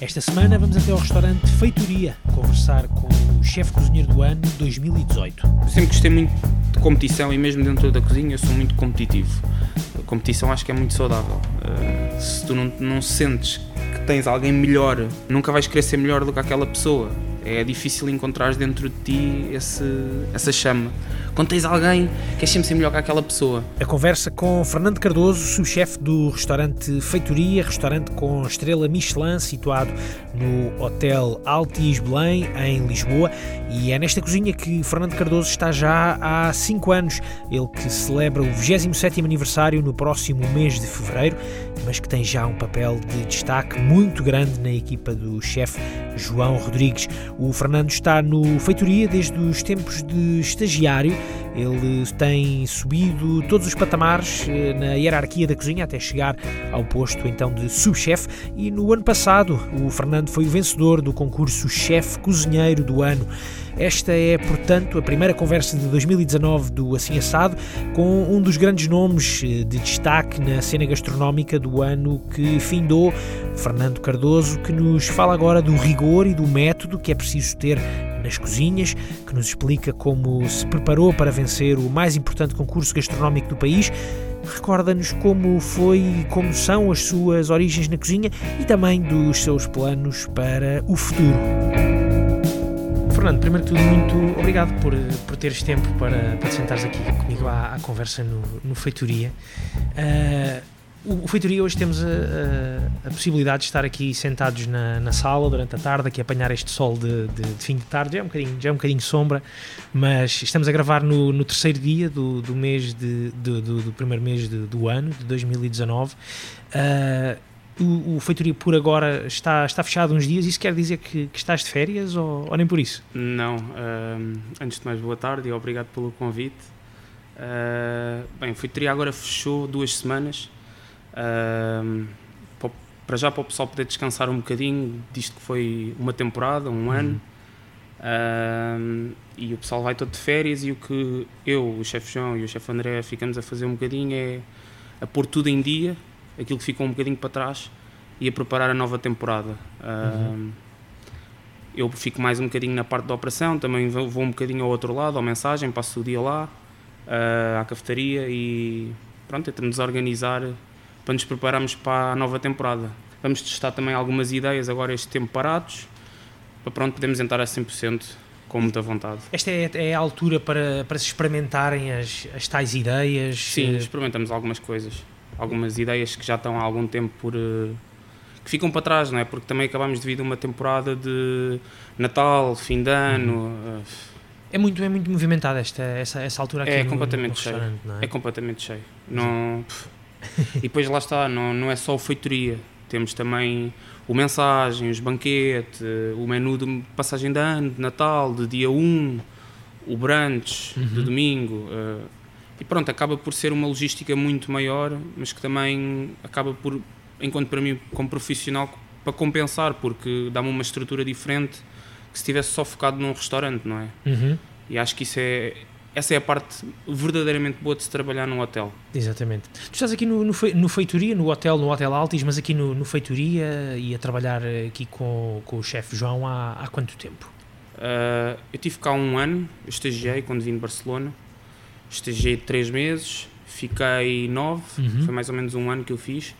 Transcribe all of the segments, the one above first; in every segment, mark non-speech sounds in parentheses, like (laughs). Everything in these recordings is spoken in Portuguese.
Esta semana vamos até ao restaurante Feitoria conversar com o chefe cozinheiro do ano 2018. Eu sempre gostei muito de competição e mesmo dentro da cozinha eu sou muito competitivo. A competição acho que é muito saudável. Uh, se tu não, não sentes que tens alguém melhor, nunca vais querer ser melhor do que aquela pessoa. É difícil encontrar dentro de ti esse, essa chama quando tens alguém que é sempre ser melhor que aquela pessoa. A conversa com Fernando Cardoso, subchefe do restaurante Feitoria, restaurante com estrela Michelin, situado no Hotel Altis Belém, em Lisboa. E é nesta cozinha que Fernando Cardoso está já há 5 anos. Ele que celebra o 27 aniversário no próximo mês de fevereiro, mas que tem já um papel de destaque muito grande na equipa do chefe João Rodrigues. O Fernando está no Feitoria desde os tempos de estagiário ele tem subido todos os patamares eh, na hierarquia da cozinha até chegar ao posto então de subchefe e no ano passado o Fernando foi o vencedor do concurso Chefe Cozinheiro do Ano. Esta é, portanto, a primeira conversa de 2019 do Assim Assado com um dos grandes nomes eh, de destaque na cena gastronómica do ano que findou, Fernando Cardoso, que nos fala agora do rigor e do método que é preciso ter nas cozinhas, que nos explica como se preparou para vencer o mais importante concurso gastronómico do país. Recorda-nos como foi e como são as suas origens na cozinha e também dos seus planos para o futuro. Fernando, primeiro de tudo, muito obrigado por, por teres tempo para, para te sentares aqui comigo à, à conversa no, no Feitoria. Uh, o, Feitoria hoje temos a, a, a, possibilidade de estar aqui sentados na, na, sala durante a tarde, aqui apanhar este sol de, de, de, fim de tarde, já é um bocadinho, já é um bocadinho sombra, mas estamos a gravar no, no terceiro dia do, do mês de, do, do, primeiro mês do ano, de 2019. Uh, o, o Feitoria por agora está, está fechado uns dias, isso quer dizer que, que estás de férias ou, ou, nem por isso? Não, uh, antes de mais boa tarde e obrigado pelo convite. Uh, bem, o Feitoria agora fechou duas semanas, para já para o pessoal poder descansar um bocadinho disto que foi uma temporada, um uhum. ano. e o pessoal vai todo de férias e o que eu, o chefe João e o chefe André ficamos a fazer um bocadinho é a pôr tudo em dia, aquilo que ficou um bocadinho para trás e a preparar a nova temporada. Uhum. eu fico mais um bocadinho na parte da operação, também vou, um bocadinho ao outro lado, à mensagem, passo o dia lá, uh, à cafetaria e pronto, tentamos organizar para nos prepararmos para a nova temporada. Vamos testar também algumas ideias agora este tempo parados, para pronto podemos entrar a 100% com muita vontade. Esta é, é, a altura para, para se experimentarem as, as tais ideias? Sim, eh, experimentamos algumas coisas. Algumas ideias que já estão há algum tempo por... Eh, que ficam para trás, não é? Porque também acabamos de vir de uma temporada de Natal, fim de ano... Uhum. É muito, é muito movimentada esta, essa, essa altura aqui é no, completamente no cheio. É? é? completamente cheio. Não, e depois lá está, não, não é só o feitoria, temos também o mensagem, os banquetes, o menu de passagem de ano, de Natal, de dia 1, o brunch uhum. de domingo. Uh, e pronto, acaba por ser uma logística muito maior, mas que também acaba por, enquanto para mim, como profissional, para compensar, porque dá-me uma estrutura diferente que se estivesse só focado num restaurante, não é? Uhum. E acho que isso é, essa é a parte verdadeiramente boa de se trabalhar num hotel. Exatamente. Tu estás aqui no, no, no Feitoria, no hotel, no Hotel Altis, mas aqui no, no Feitoria e a trabalhar aqui com, com o chefe João há, há quanto tempo? Uh, eu tive cá um ano, estagiei quando vim de Barcelona, estagiei três meses, fiquei nove, uhum. foi mais ou menos um ano que eu fiz.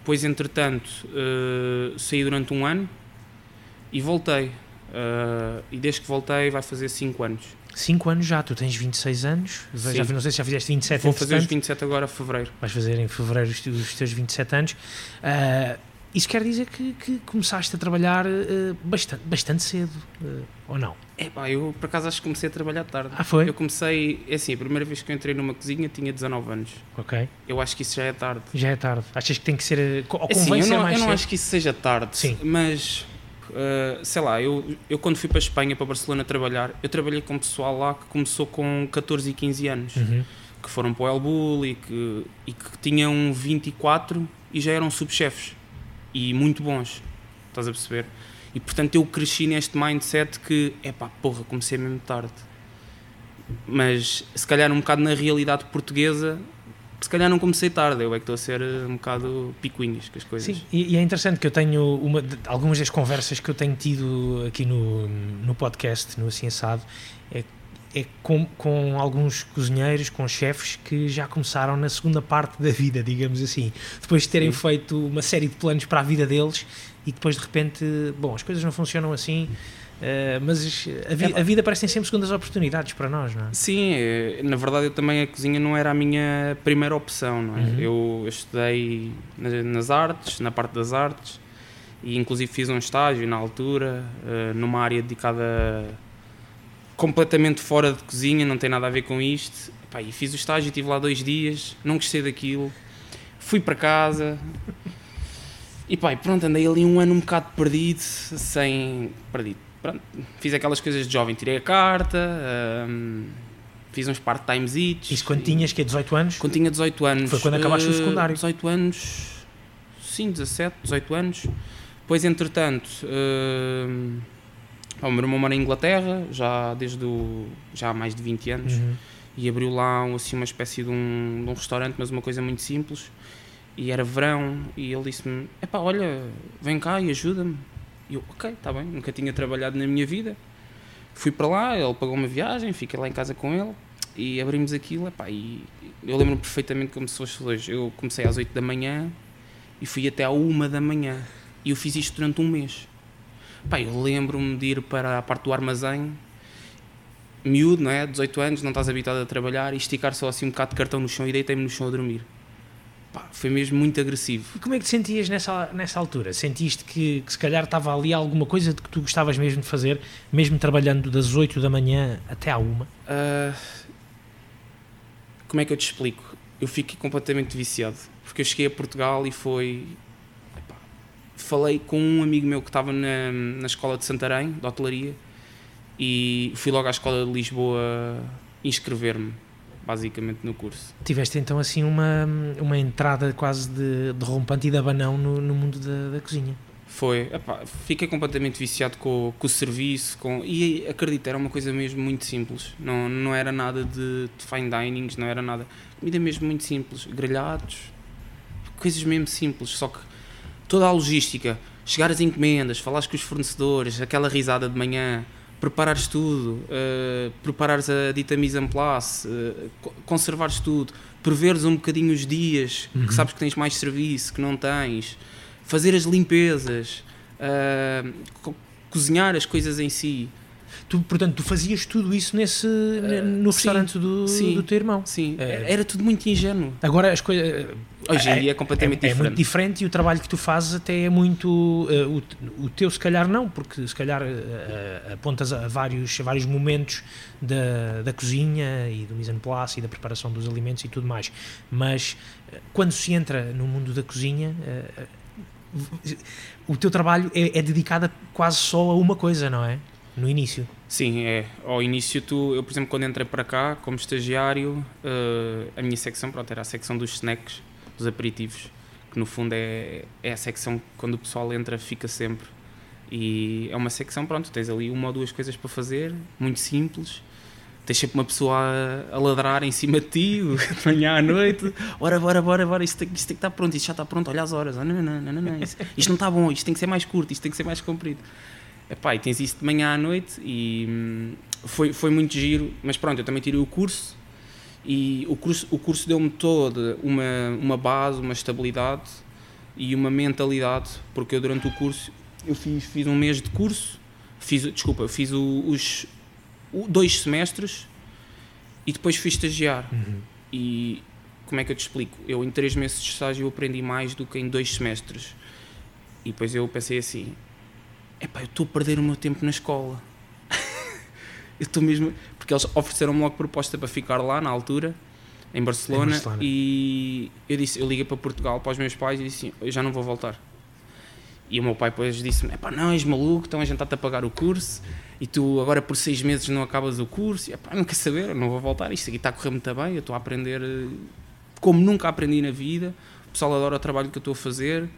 Depois, entretanto, uh, saí durante um ano e voltei. Uh, e desde que voltei vai fazer cinco anos. 5 anos já, tu tens 26 anos, Sim. já, não sei se já fizeste 27 Vou fazer os 27 agora, fevereiro. Vais fazer em fevereiro os, os teus 27 anos. Uh, isso quer dizer que, que, começaste a trabalhar uh, bastante, bastante cedo, uh, ou não? É pá, eu por acaso acho que comecei a trabalhar tarde. Ah, foi? Eu comecei, é assim, a primeira vez que eu entrei numa cozinha tinha 19 anos. Ok. Eu acho que isso já é tarde. Já é tarde. Achas que tem que ser. Ou é assim, eu não, eu não acho que isso seja tarde, Sim. mas Uh, sei lá, eu, eu quando fui para a Espanha, para Barcelona trabalhar, eu trabalhei com pessoal lá que começou com 14 e 15 anos, uhum. que foram para o El Bull e que, e que tinham 24 e já eram subchefes e muito bons, estás a perceber? E portanto eu cresci neste mindset que, é pá, porra, comecei mesmo tarde. Mas se calhar um bocado na realidade portuguesa, se calhar não comecei tarde, eu é que estou a ser eh, um bocado picuinhas com as coisas. Sim, e, e é interessante que eu tenho uma, algumas das conversas que eu tenho tido aqui no, no podcast, no Assim Assado, é, é com, com alguns cozinheiros, com chefes que já começaram na segunda parte da vida, digamos assim, depois de terem Sim. feito uma série de planos para a vida deles e depois de repente, bom, as coisas não funcionam assim Uh, mas a, vi é, a, vida parece sempre segundas oportunidades para nós, não é? Sim, é, na verdade eu também a cozinha não era a minha primeira opção, não é? Uhum. Eu, eu, estudei nas artes, na parte das artes, e inclusive fiz um estágio na altura, uh, numa área dedicada completamente fora de cozinha, não tem nada a ver com isto. Epá, e fiz o estágio, estive lá dois dias, não gostei daquilo, fui para casa. E pá, pronto, andei ali um ano um bocado perdido, sem. perdido pronto, fiz aquelas coisas de jovem, tirei a carta, um, fiz uns part-times Isso quando tinhas que 18 anos? Quando tinha 18 anos. Foi quando acabaste uh, o secundário? 18 anos, sim, 17, 18 anos. Depois, entretanto, uh, o meu irmão mora em Inglaterra, já desde o, já há mais de 20 anos, uhum. e abriu lá assim, uma espécie de um, de um restaurante, mas uma coisa muito simples. E era verão, e ele disse-me: Epá, olha, vem cá e ajuda-me. E eu, ok, está bem, nunca tinha trabalhado na minha vida. Fui para lá, ele pagou uma viagem, fiquei lá em casa com ele e abrimos aquilo. Epá, e eu lembro perfeitamente como se fosse hoje. Eu comecei às 8 da manhã e fui até à 1 da manhã. E eu fiz isto durante um mês. Epá, eu lembro-me de ir para a parte do armazém, miúdo, não é? 18 anos, não estás habituado a trabalhar, e esticar só assim um bocado de cartão no chão e deitei-me no chão a dormir. Pá, foi mesmo muito agressivo. E como é que te sentias nessa, nessa altura? Sentiste que, que se calhar estava ali alguma coisa de que tu gostavas mesmo de fazer, mesmo trabalhando das 8 da manhã até à 1? Uh, como é que eu te explico? Eu fiquei completamente viciado, porque eu cheguei a Portugal e foi. Epá, falei com um amigo meu que estava na, na escola de Santarém, de hotelaria, e fui logo à escola de Lisboa inscrever-me basicamente no curso. Tiveste então assim uma, uma entrada quase de, de rompante e de abanão no, no mundo da, da cozinha. Foi, epá, fiquei completamente viciado com, com o serviço com, e acredito, era uma coisa mesmo muito simples, não, não era nada de, de fine dinings, não era nada, comida mesmo muito simples, grelhados, coisas mesmo simples, só que toda a logística, chegar às encomendas, falares com os fornecedores, aquela risada de manhã, preparares tudo, uh, preparares a dita mise en place, uh, conservares tudo, preveres um bocadinho os dias uhum. que sabes que tens mais serviço, que não tens, fazer as limpezas, uh, co cozinhar as coisas em si. Tu, portanto, tu fazias tudo isso nesse, uh, no restaurante sim, do, sim, do teu irmão? Sim, é. era tudo muito ingênuo. Agora as coisas. Hoje em é, dia é completamente é, diferente. É muito diferente e o trabalho que tu fazes até é muito. Uh, o, o teu, se calhar, não, porque se calhar uh, apontas a vários, a vários momentos da, da cozinha e do mise en place e da preparação dos alimentos e tudo mais. Mas quando se entra no mundo da cozinha. o teu trabalho é, é dedicado quase só a uma coisa, não é? No início. Sim, é. Ao início, tu, eu, por exemplo, quando entrei para cá, como estagiário, uh, a minha secção pronto, era a secção dos snacks, dos aperitivos, que no fundo é, é a secção que quando o pessoal entra fica sempre. E é uma secção, pronto, tens ali uma ou duas coisas para fazer, muito simples. Tens sempre uma pessoa a, a ladrar em cima de ti, (laughs) de manhã à noite. Bora, bora, bora, bora, isto tem, isto tem que estar pronto, isto já está pronto, olha as horas. Oh, não, não, não, não, não, isto, isto não está bom, isto tem que ser mais curto, isto tem que ser mais comprido. Epá, e tens isso de manhã à noite e hum, foi, foi muito giro, mas pronto, eu também tirei o curso e o curso, o curso deu-me toda uma, uma base, uma estabilidade e uma mentalidade, porque eu durante o curso, eu fiz, fiz um mês de curso, fiz, desculpa, fiz o, os o, dois semestres e depois fui estagiar. Uhum. E como é que eu te explico? Eu em três meses de estágio aprendi mais do que em dois semestres. E depois eu pensei assim, epá, eu estou a perder o meu tempo na escola. (laughs) eu estou mesmo. Porque eles ofereceram-me logo proposta para ficar lá na altura, em Barcelona, em Barcelona, e eu disse, eu liguei para Portugal para os meus pais e disse assim, eu já não vou voltar. E o meu pai depois disse-me, epá, não, és maluco, então a gente está-te a pagar o curso e tu agora por seis meses não acabas o curso, e epá, não quer saber, não vou voltar, isto aqui está a correr muito bem, eu estou a aprender eh, como nunca aprendi na vida, o pessoal adora o trabalho que eu estou a fazer,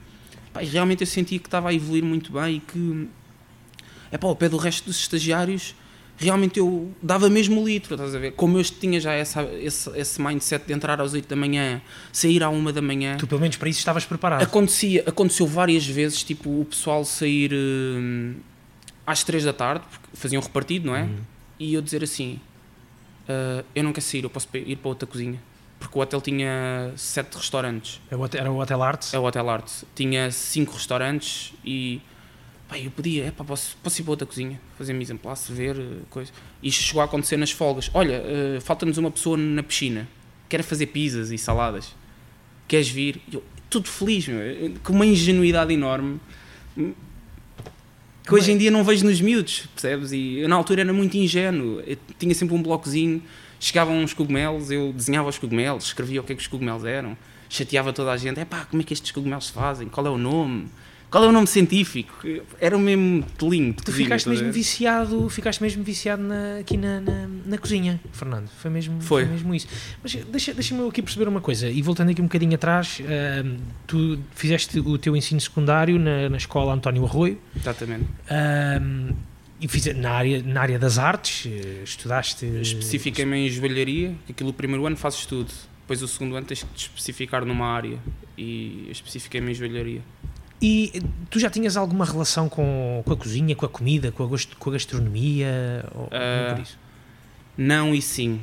Pá, realmente eu senti que estava a evoluir muito bem e que, é pá, ao pé do resto dos estagiários, realmente eu dava mesmo o litro, estás a ver? Como eu tinha já essa, esse, esse mindset de entrar às 8 da manhã, sair à 1 da manhã. Tu pelo menos para isso estavas preparado. Acontecia, aconteceu várias vezes, tipo, o pessoal sair hum, às 3 da tarde, porque faziam repartido, não é? Uhum. E eu dizer assim: "Ah, eu não quero sair, eu posso ir para outra cozinha. Porque o hotel tinha 7 restaurantes. Era o Hotel- Era o Hotel Arts? É o Hotel Art. Tinha 5 restaurantes e. Eu podia, é pá, posso, posso ir para outra cozinha, fazer mise en place, ver eh, coisa. Isto chegou a acontecer nas folgas. Olha, eh, falta-nos uma pessoa na piscina, quer fazer pizzas e saladas. Queres vir? Eu, tudo feliz, meu, eh, com uma ingenuidade enorme que hoje em dia não vejo nos miúdos, percebes? E eu na altura era muito ingênuo, eu tinha sempre um blocozinho, chegavam uns cogumelos, eu desenhava os cogumelos, escrevia o que é que os cogumelos eram, chateava toda a gente, é pá, como é que estes cogumelos se fazem? Qual é o nome? Qual é o nome científico? Era o mesmo telinho. Tu ficaste mesmo viciado, ficaste mesmo viciado na- aqui na, na, na cozinha, Fernando. Foi mesmo, Foi. mesmo isso. Mas deixa- deixa-me eu aqui perceber uma coisa, e voltando aqui um bocadinho atrás, ahm, tu fizeste o teu ensino secundário na, na escola António Arroio, Exatamente. ahm, e fiz, na, área, na área das artes, eh, estudaste... Especifiquei-me em joalharia, que aquilo o primeiro ano fazes tudo. Depois o segundo ano tens que te especificar numa área. E eu especifiquei-me em joalharia. E tu já tinhas alguma relação com, com a cozinha, com a comida, com a, com a gastronomia? Ou, isso? Não e sim.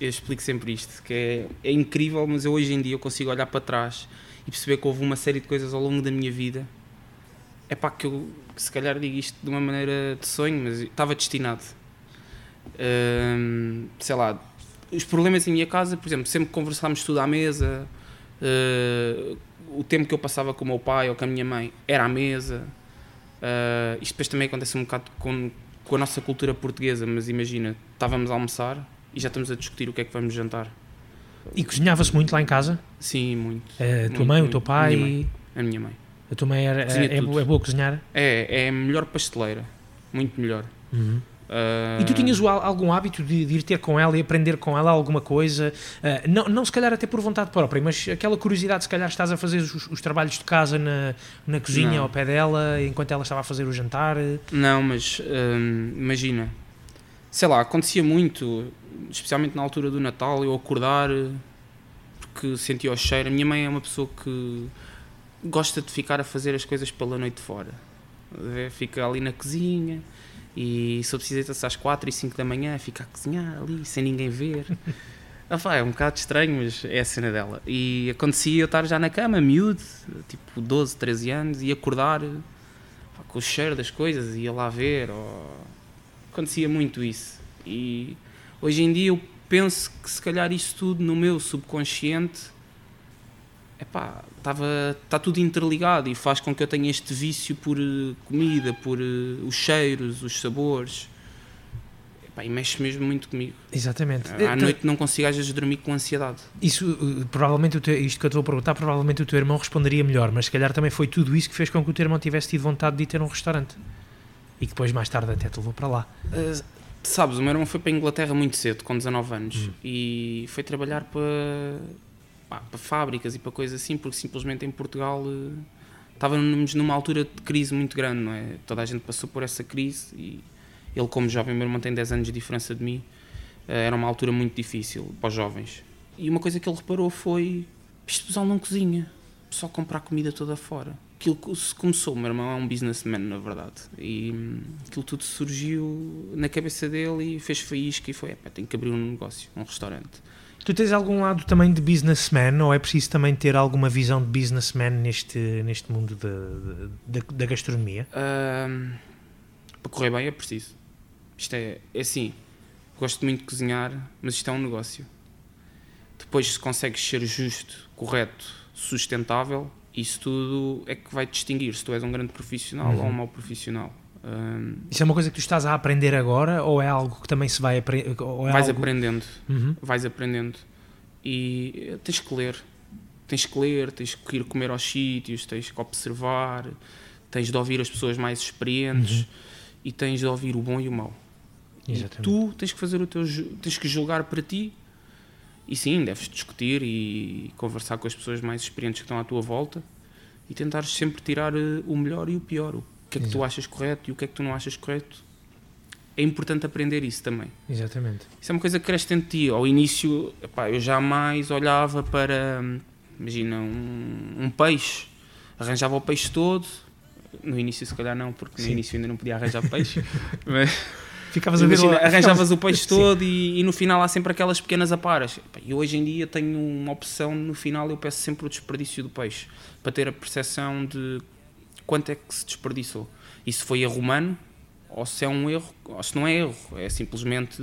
Eu explico sempre isto, que é, é incrível, mas eu hoje em dia eu consigo olhar para trás e perceber que houve uma série de coisas ao longo da minha vida. É pá, que eu se calhar digo isto de uma maneira de sonho, mas estava destinado. Sei lá, os problemas em minha casa, por exemplo, sempre conversámos tudo à mesa, ah, o tempo que eu passava com o meu pai ou com a minha mãe era à mesa. Ah, isto depois também acontece um bocado com, com a nossa cultura portuguesa, mas imagina, estávamos a almoçar e já estamos a discutir o que é que vamos jantar. E cozinhava-se muito lá em casa? Sim, muito. A tua Muito, mãe, o muito. teu pai? Minha mãe. A minha mãe. A tua mãe era, é, boa- é boa a cozinhar? É, é melhor pasteleira. Muito melhor. Ah, E tu tinhas algum hábito de, de ir ter com ela e aprender com ela alguma coisa? Ah, não, não se calhar até por vontade própria, mas aquela curiosidade, se calhar estás a fazer os, os trabalhos de casa na, na cozinha Não. ao pé dela, enquanto ela estava a fazer o jantar. Não, mas hum, imagina, sei lá, acontecia muito, especialmente na altura do Natal, eu acordar porque sentia o cheiro. A minha mãe é uma pessoa que gosta de ficar a fazer as coisas pela noite fora. Fica ali na cozinha e se eu preciso às 4 e 5 da manhã, fica a cozinhar ali sem ninguém ver. (laughs) Ah, pá, é um bocado estranho, mas é a cena dela. E acontecia eu estar já na cama, miúdo, tipo 12, 13 anos, e acordar pá, com o cheiro das coisas, ia lá ver. Ou... Acontecia muito isso. E hoje em dia eu penso que se calhar isso tudo no meu subconsciente epá, estava está tudo interligado e faz com que eu tenha este vício por eh, comida, por eh, os cheiros, os sabores. Epá, e mexe mesmo muito comigo. Exatamente. À Então, noite não consigo às vezes dormir com ansiedade. Isso, provavelmente, teu- isto que eu estou a perguntar, provavelmente o teu irmão responderia melhor, mas se calhar também foi tudo isso que fez com que o teu irmão tivesse tido vontade de ir ter um restaurante. E que depois, mais tarde, até te levou para lá. Uh, sabes, o meu irmão foi para a Inglaterra muito cedo, com 19 anos, e foi trabalhar para, pá, para fábricas e para coisas assim, porque simplesmente em Portugal estávamos numa altura de crise muito grande, não é? Toda a gente passou por essa crise e ele, como jovem, meu irmão tem 10 anos de diferença de mim, uh, era uma altura muito difícil para os jovens. E uma coisa que ele reparou foi: isto pessoal não cozinha, o pessoal compra a comida toda fora. Aquilo que se começou, meu irmão é um businessman, na verdade, e hum, aquilo tudo surgiu na cabeça dele e fez faísca e foi: "Epá, tenho que abrir um negócio, um restaurante. Tu tens algum lado também de businessman ou é preciso também ter alguma visão de businessman neste, neste mundo da, da, da gastronomia? Ahm, para correr bem é preciso. Isto é, é assim, gosto muito de cozinhar, mas isto é um negócio. Depois, se consegues ser justo, correto, sustentável, isso tudo é que vai te distinguir se tu és um grande profissional ou um mau profissional. Ahm, Isso é uma coisa que tu estás a aprender agora ou é algo que também se vai aprender? É vais algo... aprendendo, Uhum. vais aprendendo. E eh, tens que ler. Tens que ler, tens que ir comer aos sítios, tens que observar, tens de ouvir as pessoas mais experientes e tens de ouvir o bom e o mau. E Exatamente. tu tens que fazer o teu tens que julgar para ti e sim, deves discutir e conversar com as pessoas mais experientes que estão à tua volta e tentar sempre tirar eh, o melhor e o pior. O que é que tu achas correto e o que é que tu não achas correto. é importante aprender isso também. Exatamente. Isso é uma coisa que cresce dentro de ti. Ao início, epá, eu jamais olhava para, imagina, um, um, peixe, arranjava o peixe todo. No início, se calhar, não, porque Sim. no início ainda não podia arranjar peixe. (laughs) mas, Ficavas a ver imagina, arranjavas o peixe (laughs) todo e, e, no final há sempre aquelas pequenas aparas. E hoje em dia tenho uma opção, no final eu peço sempre o desperdício do peixe, para ter a percepção de quanto é que se desperdiçou. E se foi erro humano, ou se é um erro, ou se não é erro, é simplesmente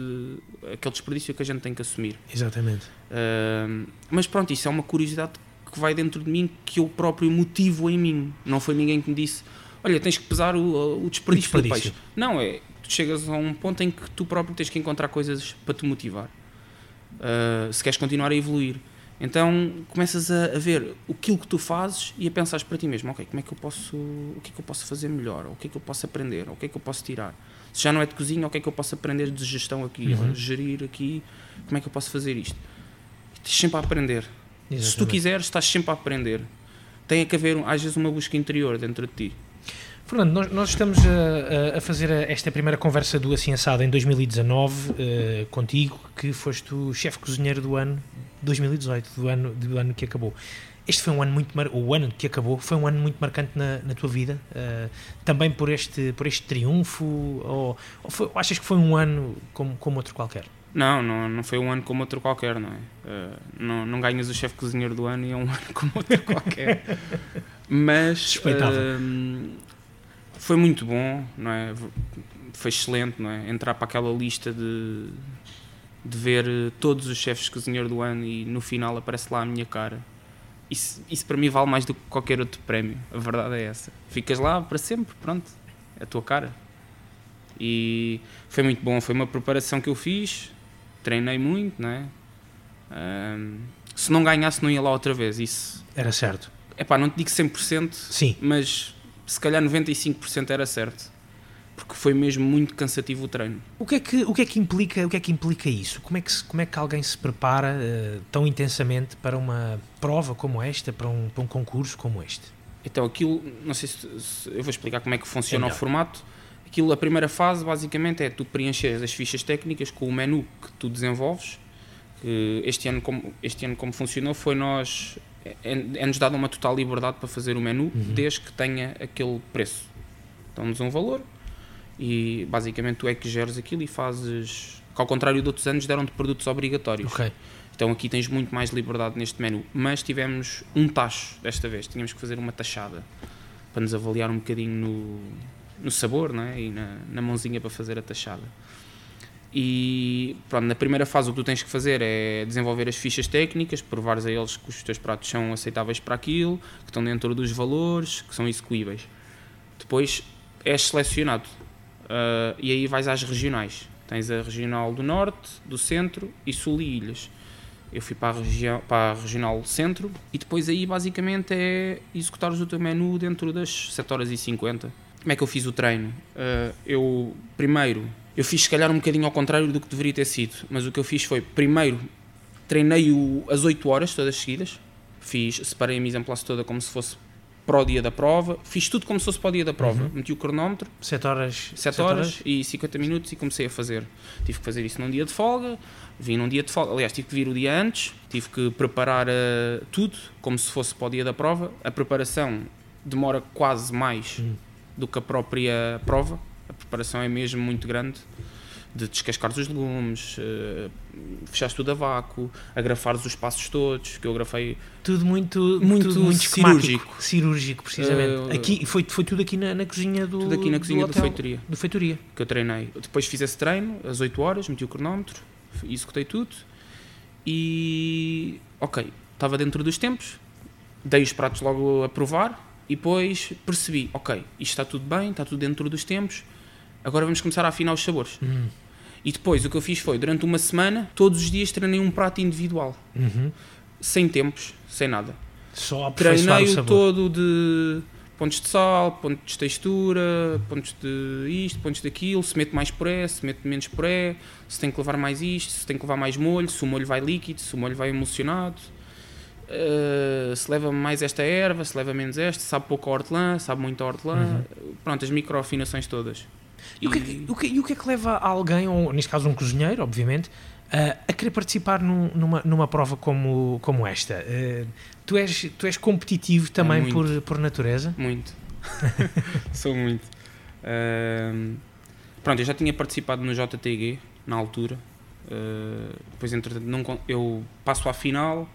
aquele desperdício que a gente tem que assumir. Exatamente. Uh, mas pronto, isso é uma curiosidade que vai dentro de mim, que eu próprio motivo em mim. Não foi ninguém que me disse: Olha, tens que pesar o, o, desperdício, o desperdício, do peixe. Não, é. Tu chegas a um ponto em que tu próprio tens que encontrar coisas para te motivar. Uh, se queres continuar a evoluir. Então começas a, a, ver aquilo que tu fazes e a pensares para ti mesmo, ok, como é que eu posso, o que é que eu posso fazer melhor, o que é que eu posso aprender, o que é que eu posso tirar. Se já não é de cozinha, o que é que eu posso aprender de gestão aqui, uhum. gerir aqui, como é que eu posso fazer isto? Estás sempre a aprender. Exatamente. Se tu quiseres, estás sempre a aprender. Tem que haver, às vezes, uma busca interior dentro de ti. Fernando, nós, nós estamos a, a, fazer esta primeira conversa do Assim Assado em 2019 uh, eh, contigo, que foste o chefe cozinheiro do ano 2018, do ano, do ano que acabou. Este foi um ano muito mar... o ano que acabou foi um ano muito marcante na, na tua vida, uh, também por este por este triunfo ou, ou foi, achas que foi um ano como, como outro qualquer? Não, não, não foi um ano como outro qualquer, não é? Uh, não, não ganhas o chefe cozinheiro do ano e é um (laughs) ano como outro qualquer. (laughs) Mas uh, foi muito bom, não é? Foi excelente, não é? Entrar para aquela lista de, de ver todos os chefes cozinheiro do ano e no final aparece lá a minha cara. Isso, isso para mim vale mais do que qualquer outro prémio. A verdade é essa. Ficas lá para sempre, pronto. É a tua cara. E foi muito bom. Foi uma preparação que eu fiz. Treinei muito, não é? Um, se não ganhasse, não ia lá outra vez. Isso. Era certo. É pá, não te digo 100%, Sim. mas se calhar 95% era certo porque foi mesmo muito cansativo o treino. O que é que, o que, é que, implica, o que, é que implica isso? Como é que, como é que alguém se prepara uh, tão intensamente para uma prova como esta, para um, para um concurso como este? Então, aquilo, não sei se, se eu vou explicar como é que funciona é o formato. Aquilo, a primeira fase, basicamente, é tu preencher as fichas técnicas com o menu que tu desenvolves. Que este, ano, como, este ano, como funcionou, foi nós. É-nos é dada uma total liberdade para fazer o menu, uhum. desde que tenha aquele preço. Dão-nos um valor e basicamente tu é que geres aquilo e fazes. Que ao contrário de outros anos, deram de produtos obrigatórios. Okay. Então aqui tens muito mais liberdade neste menu. Mas tivemos um tacho desta vez, tínhamos que fazer uma taxada para nos avaliar um bocadinho no, no sabor não é? e na, na mãozinha para fazer a taxada. E pronto, na primeira fase o que tu tens que fazer é desenvolver as fichas técnicas, provares a eles que os teus pratos são aceitáveis para aquilo, que estão dentro dos valores, que são execuíveis. Depois és selecionado uh, e aí vais às regionais. Tens a regional do Norte, do Centro e Sul e Ilhas. Eu fui para a, para a regional Centro e depois aí basicamente é executares o teu menu dentro das 7 horas e 50. Como é que eu fiz o treino? Uh, eu, primeiro, eu fiz se calhar um bocadinho ao contrário do que deveria ter sido, mas o que eu fiz foi, primeiro, treinei o, as 8 horas todas seguidas, fiz, separei a mise en place toda como se fosse para o dia da prova, fiz tudo como se fosse para o dia da prova. Uhum. Meti o cronómetro, 7 horas, 7 horas, horas e 50 minutos e comecei a fazer. Tive que fazer isso num dia de folga, vim num dia de folga, aliás, tive que vir o dia antes, tive que preparar uh, tudo como se fosse para o dia da prova. A preparação demora quase mais uhum. do que a própria prova, a preparação é mesmo muito grande de descascares os legumes, uh, fechares tudo a vácuo, agrafares os passos todos, que eu grafei. Tudo muito, muito, tudo muito cirúrgico. Cirúrgico, precisamente. Uh, aqui, foi, foi tudo aqui na, na cozinha do. Tudo aqui na cozinha do, do feitoria. Do feitoria. Que eu treinei. Depois fiz esse treino, às 8 horas, meti o cronómetro, executei tudo e. Ok, estava dentro dos tempos, dei os pratos logo a provar e depois percebi, ok, isto está tudo bem, está tudo dentro dos tempos agora vamos começar a afinar os sabores. Uhum. E depois o que eu fiz foi, durante uma semana, todos os dias treinei um prato individual. Uhum. Sem tempos, sem nada. Só a Treinei o todo de pontos de sal, pontos de textura, pontos de isto, pontos daquilo, se mete mais puré, se mete menos puré, se tem que levar mais isto, se tem que levar mais molho, se o molho vai líquido, se o molho vai emulsionado, uh, se leva mais esta erva, se leva menos esta, sabe pouco a hortelã, sabe muito a hortelã, uhum. pronto, as micro afinações todas. E, e, o, que é que, o, que, e o que é que leva alguém, ou neste caso um cozinheiro, obviamente, uh, a querer participar num, numa, numa prova como, como esta? Uh, tu, és, tu és competitivo também é por, por natureza? Muito. (laughs) Sou muito. Uh, pronto, eu já tinha participado no JTG na altura. Depois, entretanto, não, eu passo à final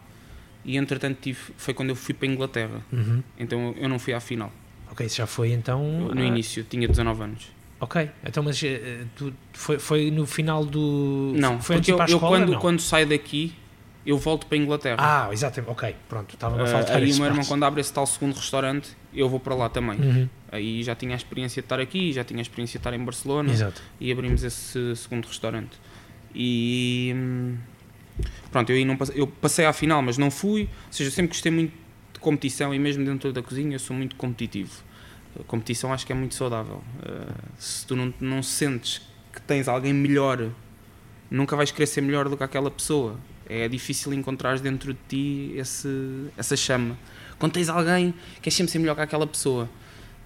e entretanto tive, foi quando eu fui para a Inglaterra. Uhum. Então eu não fui à final. Ok, isso já foi então. No ah. início, tinha 19 anos. Ok, então mas uh, tu, foi, foi no final do. Não, foi porque eu, eu quando, não? quando saio daqui eu volto para a Inglaterra. Ah, exatamente, ok, pronto, estava a faltar uh, Aí o meu irmão, quando abre esse tal segundo restaurante, eu vou para lá também. Uhum. Aí já tinha a experiência de estar aqui, já tinha a experiência de estar em Barcelona Exato. e abrimos esse segundo restaurante. E hum, pronto, eu, não passei, eu passei à final, mas não fui. Ou seja, sempre gostei muito de competição e mesmo dentro da cozinha eu sou muito competitivo. A competição acho que é muito saudável. Uh, se tu não, não sentes que tens alguém melhor, nunca vais querer ser melhor do que aquela pessoa é difícil encontrar dentro de ti esse, essa chama. Quando tens alguém, queres sempre ser melhor que aquela pessoa.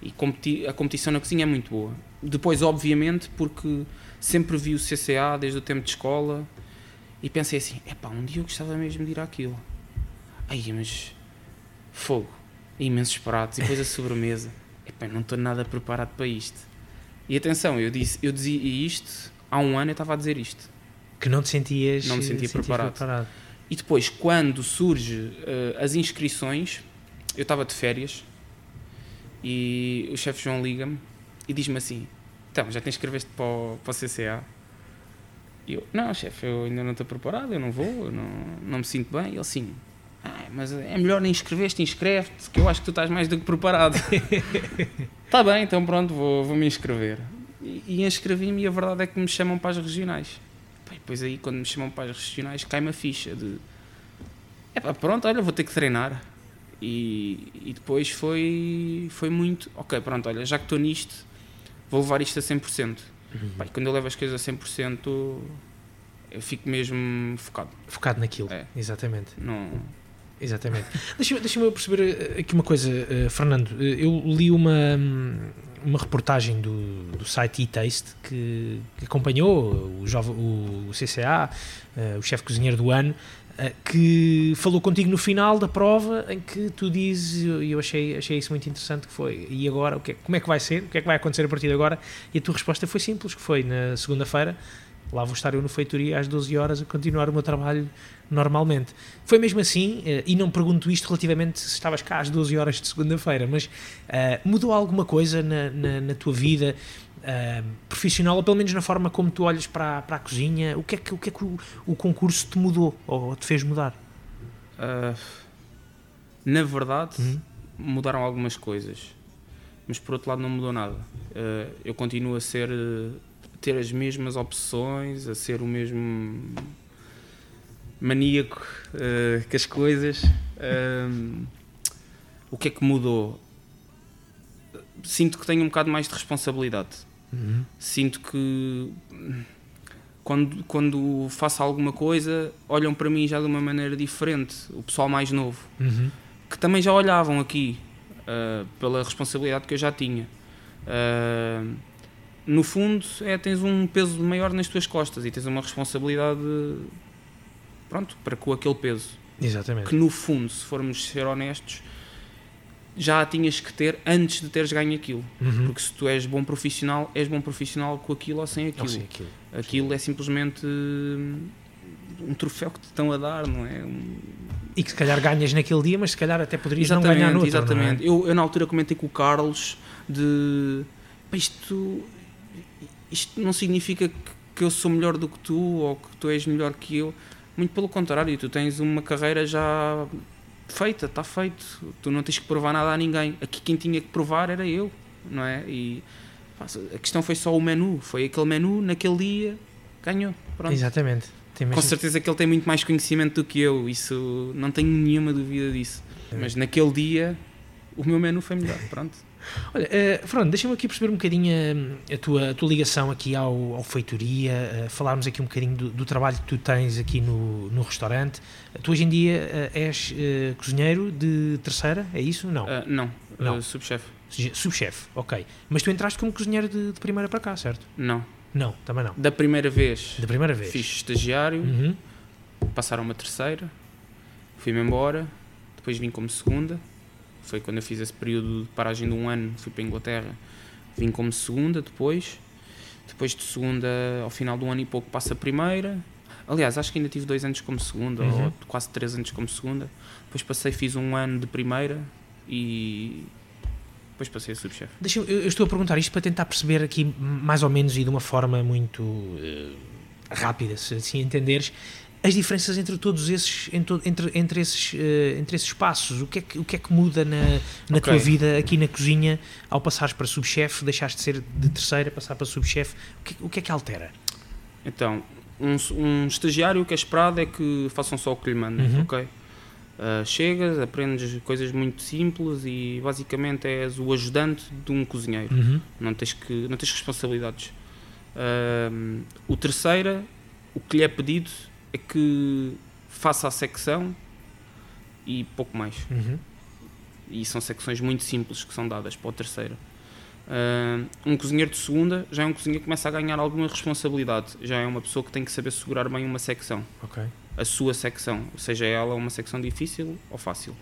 E competi a competição na cozinha é muito boa. Depois, obviamente, porque sempre vi o CCA desde o tempo de escola e pensei assim: epá, um dia eu gostava mesmo de ir àquilo. Aí, mas fogo, imensos pratos e depois a (laughs) sobremesa. Epá, não estou nada preparado para isto. E atenção, eu disse, eu dizia isto há um ano eu estava a dizer isto que não te sentias não me sentia preparado. preparado. E depois, quando surge uh, as inscrições, eu estava de férias e o chefe João liga-me e diz-me assim: Então, já te inscreveste para o, para o CCA? E eu: Não, chefe, eu ainda não estou preparado, eu não vou, eu não, não me sinto bem. E ele assim: ah, Mas é melhor nem inscrever-te, inscreve-te, que eu acho que tu estás mais do que preparado. Está (laughs) bem, então pronto, vou, vou me inscrever. E, e inscrevi-me e a verdade é que me chamam para as regionais. E depois aí, quando me chamam para as regionais, cai-me a ficha de... É pá, pronto, olha, vou ter que treinar. E, e depois foi, foi muito... Ok, pronto, olha, já que estou nisto, vou levar isto a 100%. Uhum. Quando eu levo as coisas a 100%, eu fico mesmo focado. Focado naquilo, é. exatamente. Não... Exatamente. (laughs) Deixa-me deixa perceber eh, aqui uma coisa, uh, Fernando. Eu li uma, uma reportagem do, do site e-Taste que, que, acompanhou o, jovem, o, CCA, uh, o chefe cozinheiro do ano, que falou contigo no final da prova em que tu dizes, e eu achei, achei isso muito interessante, que foi, e agora, o que, é, como é que vai ser? O que é que vai acontecer a partir de agora? E a tua resposta foi simples, que foi na segunda-feira, lá vou estar eu no feitoria às 12 horas a continuar o meu trabalho normalmente. Foi mesmo assim, eh, e não pergunto isto relativamente se estavas cá às 12 horas de segunda-feira, mas uh, mudou alguma coisa na, na, na tua vida uh, profissional, ou pelo menos na forma como tu olhas para, para a cozinha? O que é que, o, que, é que o, o concurso te mudou, ou te fez mudar? Uh, na verdade, uhum. mudaram algumas coisas, mas por outro lado não mudou nada. eu continuo a ser ter as mesmas opções, a ser o mesmo maníaco uh, com as coisas. Um, o que é que mudou? Sinto que tenho um bocado mais de responsabilidade. Uhum. Sinto que quando, quando faço alguma coisa, olham para mim já de uma maneira diferente. O pessoal mais novo, uhum. que também já olhavam aqui uh, pela responsabilidade que eu já tinha. Uh, no fundo, é tens um peso maior nas tuas costas e tens uma responsabilidade pronto, para com aquele peso. Exatamente. Que no fundo, se formos ser honestos, já a tinhas que ter antes de teres ganho aquilo. Uhum. Porque se tu és bom profissional, és bom profissional com aquilo ou sem aquilo. Ou sem aquilo. Aquilo é simplesmente hum, um troféu que te estão a dar, não é? Um... E que se calhar ganhas naquele dia, mas se calhar até poderias exatamente, não ganhar no outro, Exatamente. É? Eu, eu na altura comentei com o Carlos de isto isto não significa que eu sou melhor do que tu ou que tu és melhor que eu. Muito pelo contrário, tu tens uma carreira já feita, está feito. Tu não tens que provar nada a ninguém. Aqui quem tinha que provar era eu, não é? E a questão foi só o menu. Foi aquele menu, naquele dia, ganhou. Pronto. Exatamente. Com certeza que ele tem muito mais conhecimento do que eu, isso não tenho nenhuma dúvida disso. Mas naquele dia o meu menu foi melhor, pronto. Olha, uh, Fernando, deixa-me aqui perceber um bocadinho a, a, tua, a tua ligação aqui ao, ao Feitoria, uh, falarmos aqui um bocadinho do, do, trabalho que tu tens aqui no, no restaurante. Tu hoje em dia uh, és cozinheiro de terceira, é isso? Não. não, não. subchefe. Subchefe, ok. Mas tu entraste como cozinheiro de, de primeira para cá, certo? Não. Não, também não. Da primeira vez. Da primeira vez. Fiz estagiário, Uhum. passaram uma terceira, fui-me embora, depois vim como segunda. Foi quando eu fiz esse período de paragem de um ano, fui para a Inglaterra, vim como segunda depois. Depois de segunda, ao final de um ano e pouco, passo a primeira. Aliás, acho que ainda tive dois anos como segunda, Uhum. ou quase três anos como segunda. Depois passei, fiz um ano de primeira e depois passei a subchefe. Deixa eu, eu estou a perguntar isto para tentar perceber aqui mais ou menos e de uma forma muito eh, rápida, se assim entenderes, as diferenças entre todos esses, to- entre, entre, esses, eh, entre esses passos. O que é que, o que, é que muda na, na Ok. tua vida aqui na cozinha ao passares para subchefe, deixaste de ser de terceira, passar para subchefe? O que, o que é que altera? Então, um, um estagiário o que é esperado é que façam só o que lhe mandam, Uhum. ok? Ah, chegas, aprendes coisas muito simples e basicamente és o ajudante de um cozinheiro. Não tens, que, não tens responsabilidades. Ahm, o terceira, o que lhe é pedido é que faça a secção e pouco mais. Uhum. E são secções muito simples que são dadas para o terceiro. Ahm, um cozinheiro de segunda já é um cozinheiro que começa a ganhar alguma responsabilidade. Já é uma pessoa que tem que saber segurar bem uma secção, Ok. a sua secção, seja ela uma secção difícil ou fácil.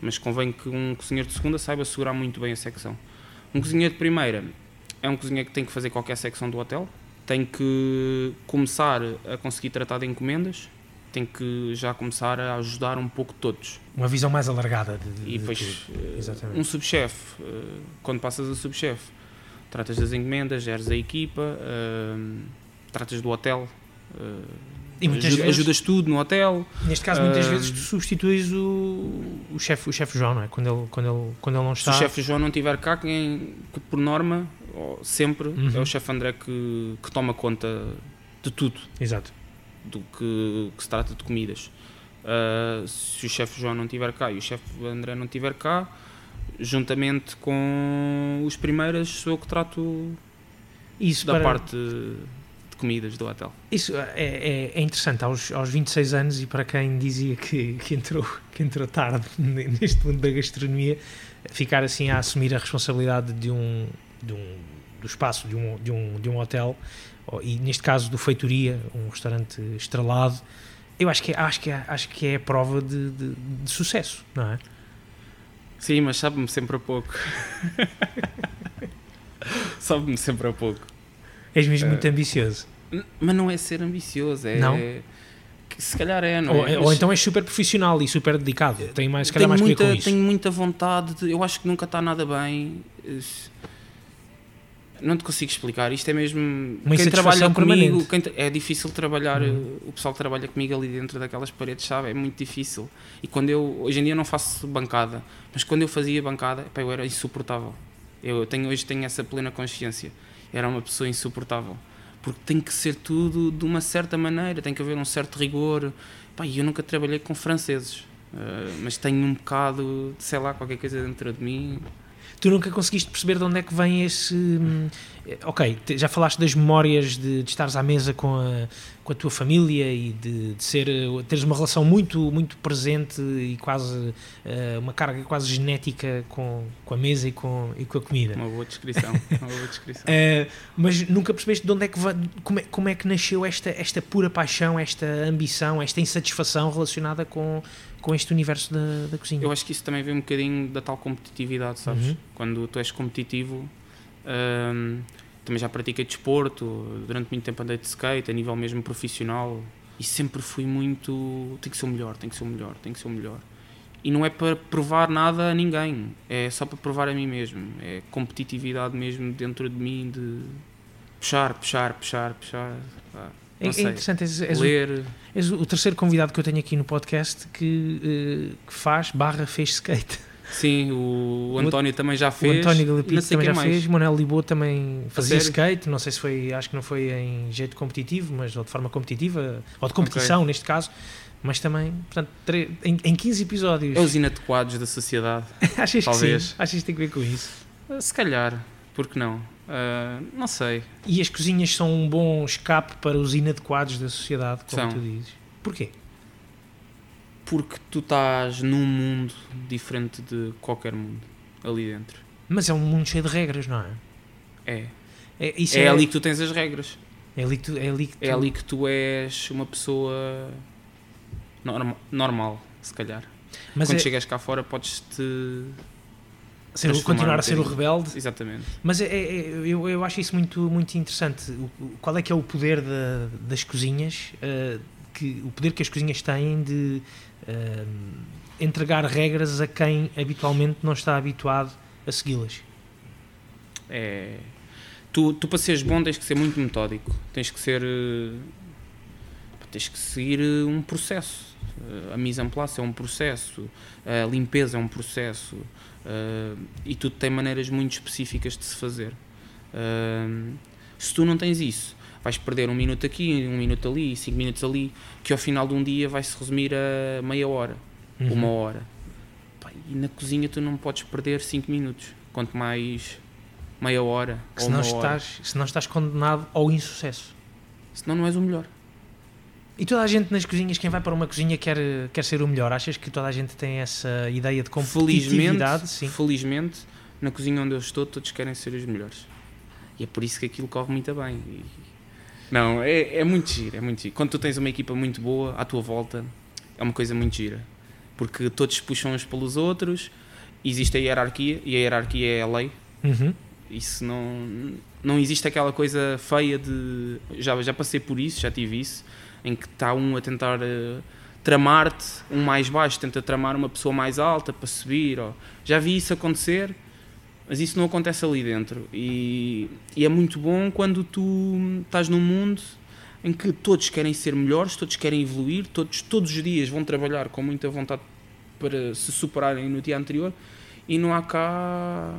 Mas convém que um cozinheiro de segunda saiba segurar muito bem a secção. Um cozinheiro de primeira é um cozinheiro que tem que fazer qualquer secção do hotel, tem que começar a conseguir tratar de encomendas, tem que já começar a ajudar um pouco todos. Uma visão mais alargada de, de- E de depois, tudo. eh, Exatamente. um subchefe, eh, quando passas a subchefe, tratas das encomendas, geres a equipa, eh, tratas do hotel, E muitas ajuda- vezes- ajudas tudo no hotel. Neste caso, muitas Ah, vezes tu substituís o, o chefe o chefe João, não é? Quando ele, quando ele, quando ele não Se está. o chefe João não estiver cá, quem, que por norma, sempre, Uhum. é o chefe André que, que toma conta de tudo, Exato. do que, que se trata de comidas. Ah, se o chefe João não estiver cá e o chefe André não estiver cá, juntamente com os primeiros, sou eu que trato Isso, da para, parte comidas do hotel. isso é, é, é interessante. Aos, aos 26 anos, e para quem dizia que, que, entrou, que entrou tarde neste mundo da gastronomia, ficar assim a assumir a responsabilidade de um, de um do espaço de um, de um, de um hotel, e neste caso do Feitoria, um restaurante estrelado, eu acho que é, acho que é, acho que é a prova de, de, de sucesso, não é? Sim, mas sabe-me sempre a pouco. (laughs) sabe-me sempre a pouco. És mesmo Eh, muito ambicioso. Mas não é ser ambicioso, é. Não? que se calhar é, não Ou, é? ou Mas então és super profissional e super dedicado. Tem mais, se calhar tenho, mais muita, com isso. tenho muita vontade, de- eu acho que nunca está nada bem. Não te consigo explicar. Isto é mesmo. Uma quem trabalha comigo, quem é difícil trabalhar. Uhum. O pessoal que trabalha comigo ali dentro daquelas paredes, sabe? É muito difícil. E quando eu. Hoje em dia não faço bancada, mas quando eu fazia bancada, pá, eu era insuportável. Eu tenho, hoje tenho essa plena consciência. Era uma pessoa insuportável. Porque tem que ser tudo de uma certa maneira, tem que haver um certo rigor. E eu nunca trabalhei com franceses, eh, mas tenho um bocado, de, sei lá, qualquer coisa dentro de mim. Tu nunca conseguiste perceber de onde é que vem esse. hum, Ok, já falaste das memórias de, de estares à mesa com a, com a tua família e de, de ser, eh, teres uma relação muito, muito presente e quase eh, uma carga quase genética com, com a mesa e com, e com a comida. Uma boa descrição. (laughs) uma boa descrição. Eh, mas nunca percebeste de onde é que como, é, como é que nasceu esta, esta pura paixão, esta ambição, esta insatisfação relacionada com, com este universo da, da cozinha? Eu acho que isso também vem um bocadinho da tal competitividade, sabes? Uhum. Quando tu és competitivo, hum, também já pratiquei desporto, durante muito tempo andei de skate, a nível mesmo profissional, e sempre fui muito. tem que ser o melhor, tem que ser o melhor, tem que ser o melhor. E não é para provar nada a ninguém, é só para provar a mim mesmo. É competitividade mesmo dentro de mim de puxar, puxar, puxar, puxar. pá, É, é interessante, és, és o- Ler. És o terceiro convidado que eu tenho aqui no podcast que, eh, que faz barra fez skate. Sim, o O- António também já fez. o António sei também já mais. fez, o Manuel Lisboa também fazia skate, não sei se foi, acho que não foi em jeito competitivo, mas ou de forma competitiva, ou de competição neste caso, mas também, portanto, em, em 15 episódios. É os inadequados da sociedade. (laughs) Achas talvez. que sim? Achas que tem que ver com isso? Se calhar, porque não? Uh, não sei. E as cozinhas são um bom escape para os inadequados da sociedade, como São. tu dizes. Porquê? Porque tu estás num mundo diferente de qualquer mundo ali dentro. Mas é um mundo cheio de regras, não é? É. É, É, é, ali que tu tens as regras. é ali que tu, é ali que tu, É ali que tu és uma pessoa norma- normal, se calhar. mas Quando é, chegas cá fora podes-te... ser, continuar a ser o rebelde. Exatamente. Mas é, é- eu, eu acho isso muito, muito interessante. O- qual é que é o poder da- das cozinhas? eh, que, o poder que as cozinhas têm de eh, entregar regras a quem habitualmente não está habituado a segui-las. É... Tu, tu, para seres bom, tens que ser muito metódico. Tens que ser... eh, Tens que seguir um processo. A mise en place é um processo. A limpeza é um processo. Eh, E tudo tem maneiras muito específicas de se fazer. Eh, Se tu não tens isso, vais perder um minuto aqui, um minuto ali, cinco minutos ali, que ao final de um dia vai se resumir a meia hora, Uhum. uma hora. Pá, E na cozinha tu não podes perder cinco minutos, quanto mais meia hora Que ou senão, uma hora. estás, senão estás condenado ao insucesso. Senão não és o melhor. E toda a gente nas cozinhas, quem vai para uma cozinha quer, quer ser o melhor. Achas que toda a gente tem essa ideia de competitividade? Felizmente, Sim. felizmente, na cozinha onde eu estou, todos querem ser os melhores. E é por isso que aquilo corre muito bem. E- Não, é, é muito giro, é muito giro. Quando tu tens uma equipa muito boa à tua volta, é uma coisa muito gira. Porque todos puxam uns pelos outros, existe a hierarquia, e a hierarquia é a lei. Uhum. Isso não, não existe aquela coisa feia de. Já, já passei por isso, já tive isso, em que está um a tentar eh, tramar-te, um mais baixo tenta tramar uma pessoa mais alta para subir. Ou, já vi isso acontecer, mas isso não acontece ali dentro. E, e é muito bom quando tu estás num mundo em que todos querem ser melhores, todos querem evoluir, todos, todos os dias vão trabalhar com muita vontade para se superarem no dia anterior e não há cá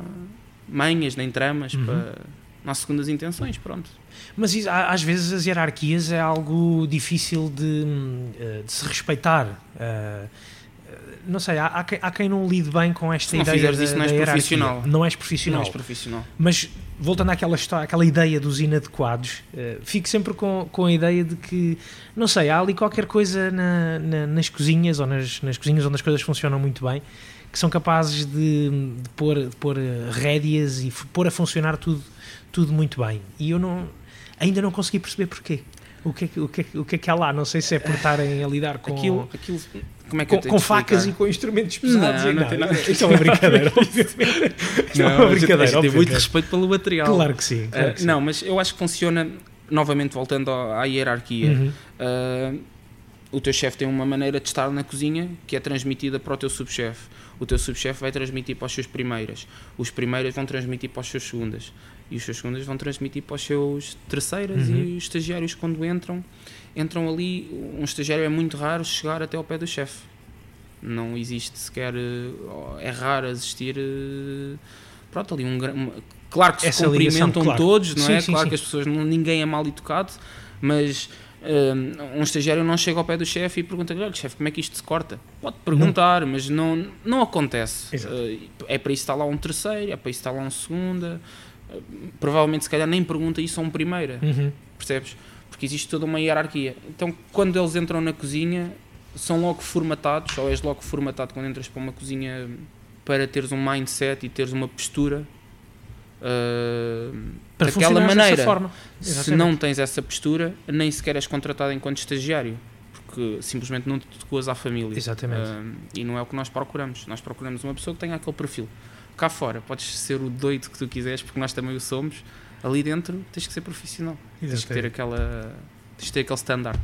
manhas nem tramas Uhum. para não há segundas intenções, pronto. Mas isso, às vezes as hierarquias é algo difícil de, hum, eh, de se respeitar. Eh, não sei, há, há quem, há quem não lide bem com esta Se não ideia fizeres da, isso, não és profissional. Não és Não profissional. és profissional. Mas voltando àquela, história, àquela ideia dos inadequados, eh, fico sempre com, com a ideia de que, não sei, há ali qualquer coisa na- na- nas cozinhas ou nas, nas cozinhas onde as coisas funcionam muito bem que são capazes de, de pôr, de pôr rédeas e pôr a funcionar tudo, tudo muito bem. E eu não, ainda não consegui perceber porquê. O que, é que, o, que é, que- o que é que há lá? Não sei se é por estarem a lidar com, Aquilo, aquilo, como é que com, com facas e com instrumentos pesados. Não, e não tem nada. Isto é uma brincadeira, obviamente. (laughs) Isto é uma Não, a gente- brincadeira. a gente tem muito respeito pelo material. Claro que sim. claro Ah, que sim. não, mas eu acho que funciona, novamente voltando à hierarquia, Uhum. ah, o teu chefe tem uma maneira de estar na cozinha que é transmitida para o teu subchefe. O teu subchefe vai transmitir para os seus primeiras. Os primeiras vão transmitir para os seus segundas. E os seus segundas vão transmitir para os seus terceiras Uhum. e os estagiários quando entram, entram ali, um estagiário é muito raro chegar até ao pé do chefe. Não existe sequer, eh, é raro existir, eh, pronto, ali um, claro que se Essa ligação, cumprimentam claro. todos, não Sim, é? sim, claro sim. que as pessoas, não, ninguém é mal educado, mas um, um estagiário não chega ao pé do chefe e pergunta-lhe, olha chefe, como é que isto se corta? Pode perguntar, mas não, não acontece. Exato. É para isso que está lá um terceiro, é para isso que está lá um segunda, provavelmente se calhar nem pergunta isso a um primeira, Uhum. percebes? Porque existe toda uma hierarquia. Então quando eles entram na cozinha, são logo formatados, ou és logo formatado quando entras para uma cozinha para teres um mindset e teres uma postura uh, Para daquela maneira. forma. Se não tens essa postura, nem sequer és contratado enquanto estagiário, porque simplesmente não te adequas à família. Exatamente. Um, e não é o que nós procuramos. Nós procuramos uma pessoa que tenha aquele perfil. Cá fora, podes ser o doido que tu quiseres, porque nós também o somos. Ali dentro, tens que ser profissional. Tens que ter aquela. Tens que ter aquele standard.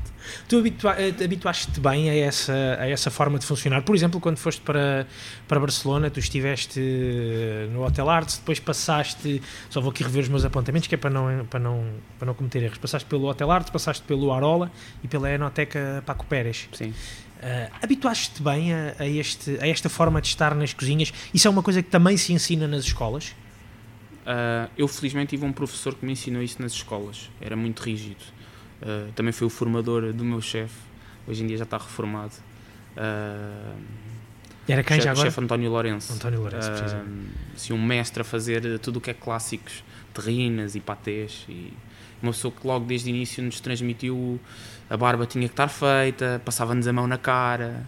Tu habitua- eh, habituaste-te bem a essa, a essa forma de funcionar. Por exemplo, quando foste para, para Barcelona, tu estiveste eh, no Hotel Arts, depois passaste, só vou aqui rever os meus apontamentos, que é para não, para não, para não cometer erros. Passaste pelo Hotel Arts, passaste pelo Arola e pela Enoteca Paco Pérez. Sim. Eh, habituaste-te bem a, a este, a esta forma de estar nas cozinhas? Isso é uma coisa que também se ensina nas escolas? Uh, eu felizmente tive um professor que me ensinou isso nas escolas. Era muito rígido. Uh, também foi o formador do meu chefe. Hoje em dia já está reformado. Uh, Era quem chefe, já agora? chefe António Lourenço. António Lourenço, Uh, assim, um mestre a fazer tudo o que é clássicos, terrinas e patês. E uma pessoa que logo desde o início nos transmitiu a barba tinha que estar feita, passava-nos a mão na cara.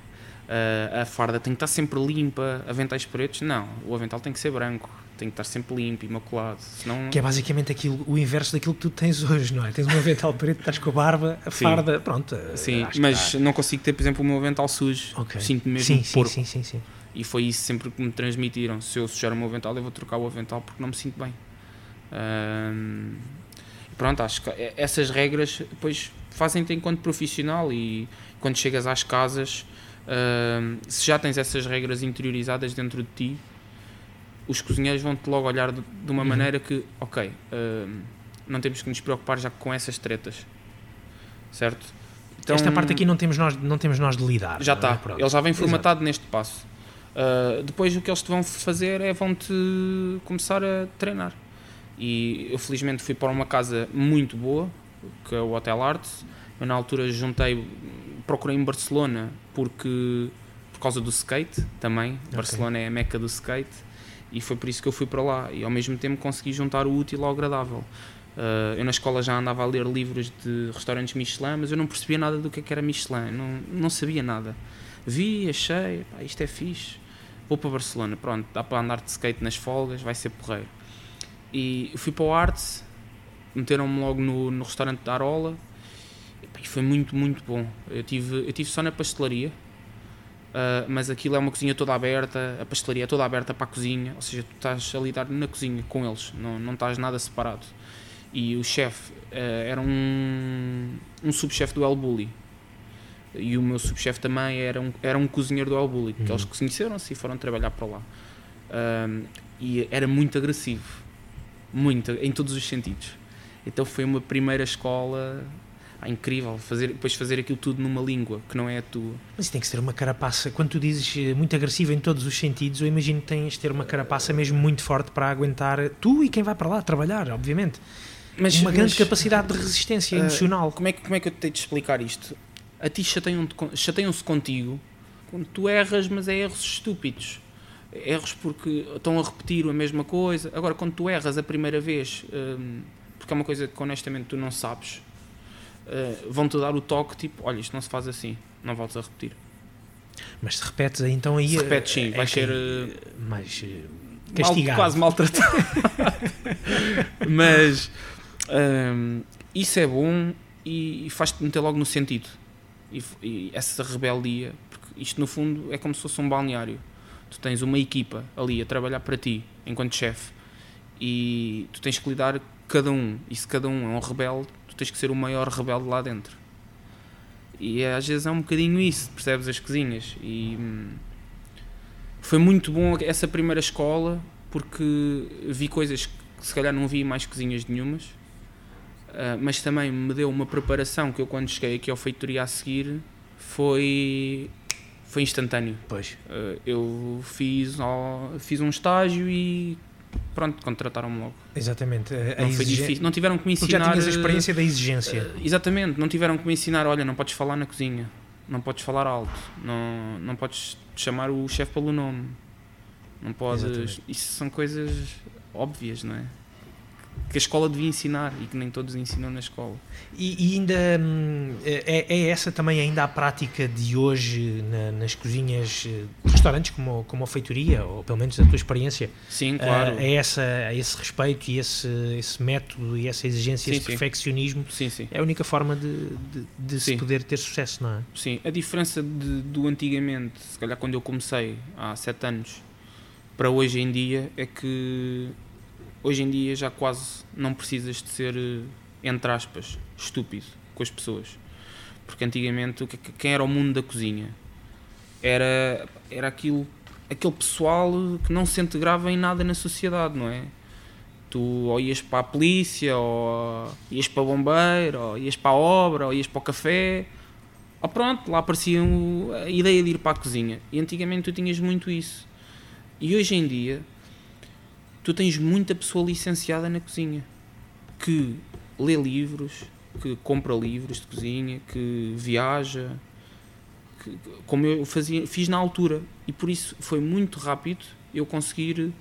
Uh, a farda tem que estar sempre limpa, aventais pretos, não, o avental tem que ser branco, tem que estar sempre limpo, imaculado. Senão... Que é basicamente aquilo, o inverso daquilo que tu tens hoje, não é? Tens um avental preto, estás com a barba, a sim. farda, pronto. Sim, mas não consigo ter, por exemplo, o meu avental sujo. Okay. Sinto-me mesmo sim, porco. Sim, sim, sim. E foi isso sempre que me transmitiram. Se eu sujar o meu avental, eu vou trocar o avental porque não me sinto bem. Pronto, acho que essas regras depois fazem-te enquanto profissional e quando chegas às casas Uh, se já tens essas regras interiorizadas dentro de ti, os cozinheiros vão-te logo olhar de, de uma uhum. maneira que, ok, uh, não temos que nos preocupar já com essas tretas, certo? Então, Esta parte aqui não temos nós, não temos nós de lidar. Já está, é? ele já vem formatado Exato. neste passo. Uh, depois o que eles te vão fazer é vão-te começar a treinar. E eu felizmente fui para uma casa muito boa, que é o Hotel Arts. Eu na altura juntei procurei em Barcelona porque por causa do skate também. Okay. Barcelona é a meca do skate e foi por isso que eu fui para lá e ao mesmo tempo consegui juntar o útil ao agradável. Uh, eu na escola já andava a ler livros de restaurantes Michelin, mas eu não percebia nada do que, é que era Michelin, não, não sabia nada. Vi, achei, pá, isto é fixe, vou para Barcelona, pronto, dá para andar de skate nas folgas, vai ser porreiro. E fui para o Arts, meteram-me logo no, no restaurante da Arola, e foi muito, muito bom. Eu tive, eu tive só na pastelaria, uh, mas aquilo é uma cozinha toda aberta, a pastelaria é toda aberta para a cozinha, ou seja, tu estás a lidar na cozinha com eles, não, não estás nada separado. E o chefe uh, era um, um subchefe do El Bulli. E o meu subchefe também era um, era um cozinheiro do El Bulli, uhum. que eles conheceram-se e foram trabalhar para lá. Uh, e era muito agressivo, muito, em todos os sentidos. Então foi uma primeira escola ah, incrível, fazer, depois fazer aquilo tudo numa língua que não é a tua. Mas isso tem que ser uma carapaça, quando tu dizes eh, muito agressiva em todos os sentidos, eu imagino que tens de ter uma carapaça mesmo muito forte para aguentar tu e quem vai para lá trabalhar, obviamente. Mas, uma grande mas, capacidade de resistência uh, emocional. Como é, que, como é que eu te tenho de explicar isto? A ti chateiam-se chateiam contigo quando tu erras, mas é erros estúpidos. Erros porque estão a repetir a mesma coisa. Agora, quando tu erras a primeira vez, um, porque é uma coisa que honestamente tu não sabes, uh, vão-te dar o toque tipo, olha, isto não se faz assim, não voltes a repetir. Mas se repetes então aí. Se repetes sim, é vai ser. mais castigado. Mal, quase maltratado. (laughs) Mas um, isso é bom e, e faz-te meter logo no sentido. E, e, essa rebeldia, porque isto no fundo é como se fosse um balneário. Tu tens uma equipa ali a trabalhar para ti, enquanto chefe, e tu tens que lidar cada um. E se cada um é um rebelde, tens que ser o maior rebelde lá dentro. E às vezes é um bocadinho isso, percebes? As cozinhas. E hum, foi muito bom essa primeira escola porque vi coisas que se calhar não vi mais cozinhas nenhumas, uh, mas também me deu uma preparação que eu, quando cheguei aqui ao feitoria a seguir, foi foi instantâneo. Pois. Uh, eu fiz, fiz um estágio e pronto, contrataram-me logo. Exatamente. A não foi difícil. Não tiveram que me ensinar. Porque já tinhas a experiência da exigência. Uh, exatamente. Não tiveram que me ensinar, olha, não podes falar na cozinha, não podes falar alto, não, não podes chamar o chefe pelo nome. Não podes. Exatamente. Isso são coisas óbvias, não é? Que a escola devia ensinar e que nem todos ensinam na escola. E, e ainda hum, é, é, essa também ainda a prática de hoje na, nas cozinhas de restaurantes como, como a feitoria, ou pelo menos da tua experiência? Sim, claro. É, essa, é esse respeito e esse, esse método e essa exigência, sim, esse sim. perfeccionismo sim, sim. é a única forma de, de, de se poder ter sucesso, não é? Sim, a diferença de, do antigamente, se calhar quando eu comecei há sete anos, para hoje em dia é que hoje em dia já quase não precisas de ser, eh, entre aspas, estúpido com as pessoas. Porque antigamente, quem era o mundo da cozinha? Era, era aquilo, aquele pessoal que não se integrava em nada na sociedade, não é? Tu ou ias para a polícia, ou ias para o bombeiro, ou ias para a obra, ou ias para o café. Ou pronto, lá aparecia a ideia de ir para a cozinha. E antigamente tu tinhas muito isso. E hoje em dia tu tens muita pessoa licenciada na cozinha que lê livros, que compra livros de cozinha, que viaja, que, como eu fazia, fiz na altura. E por isso foi muito rápido eu conseguir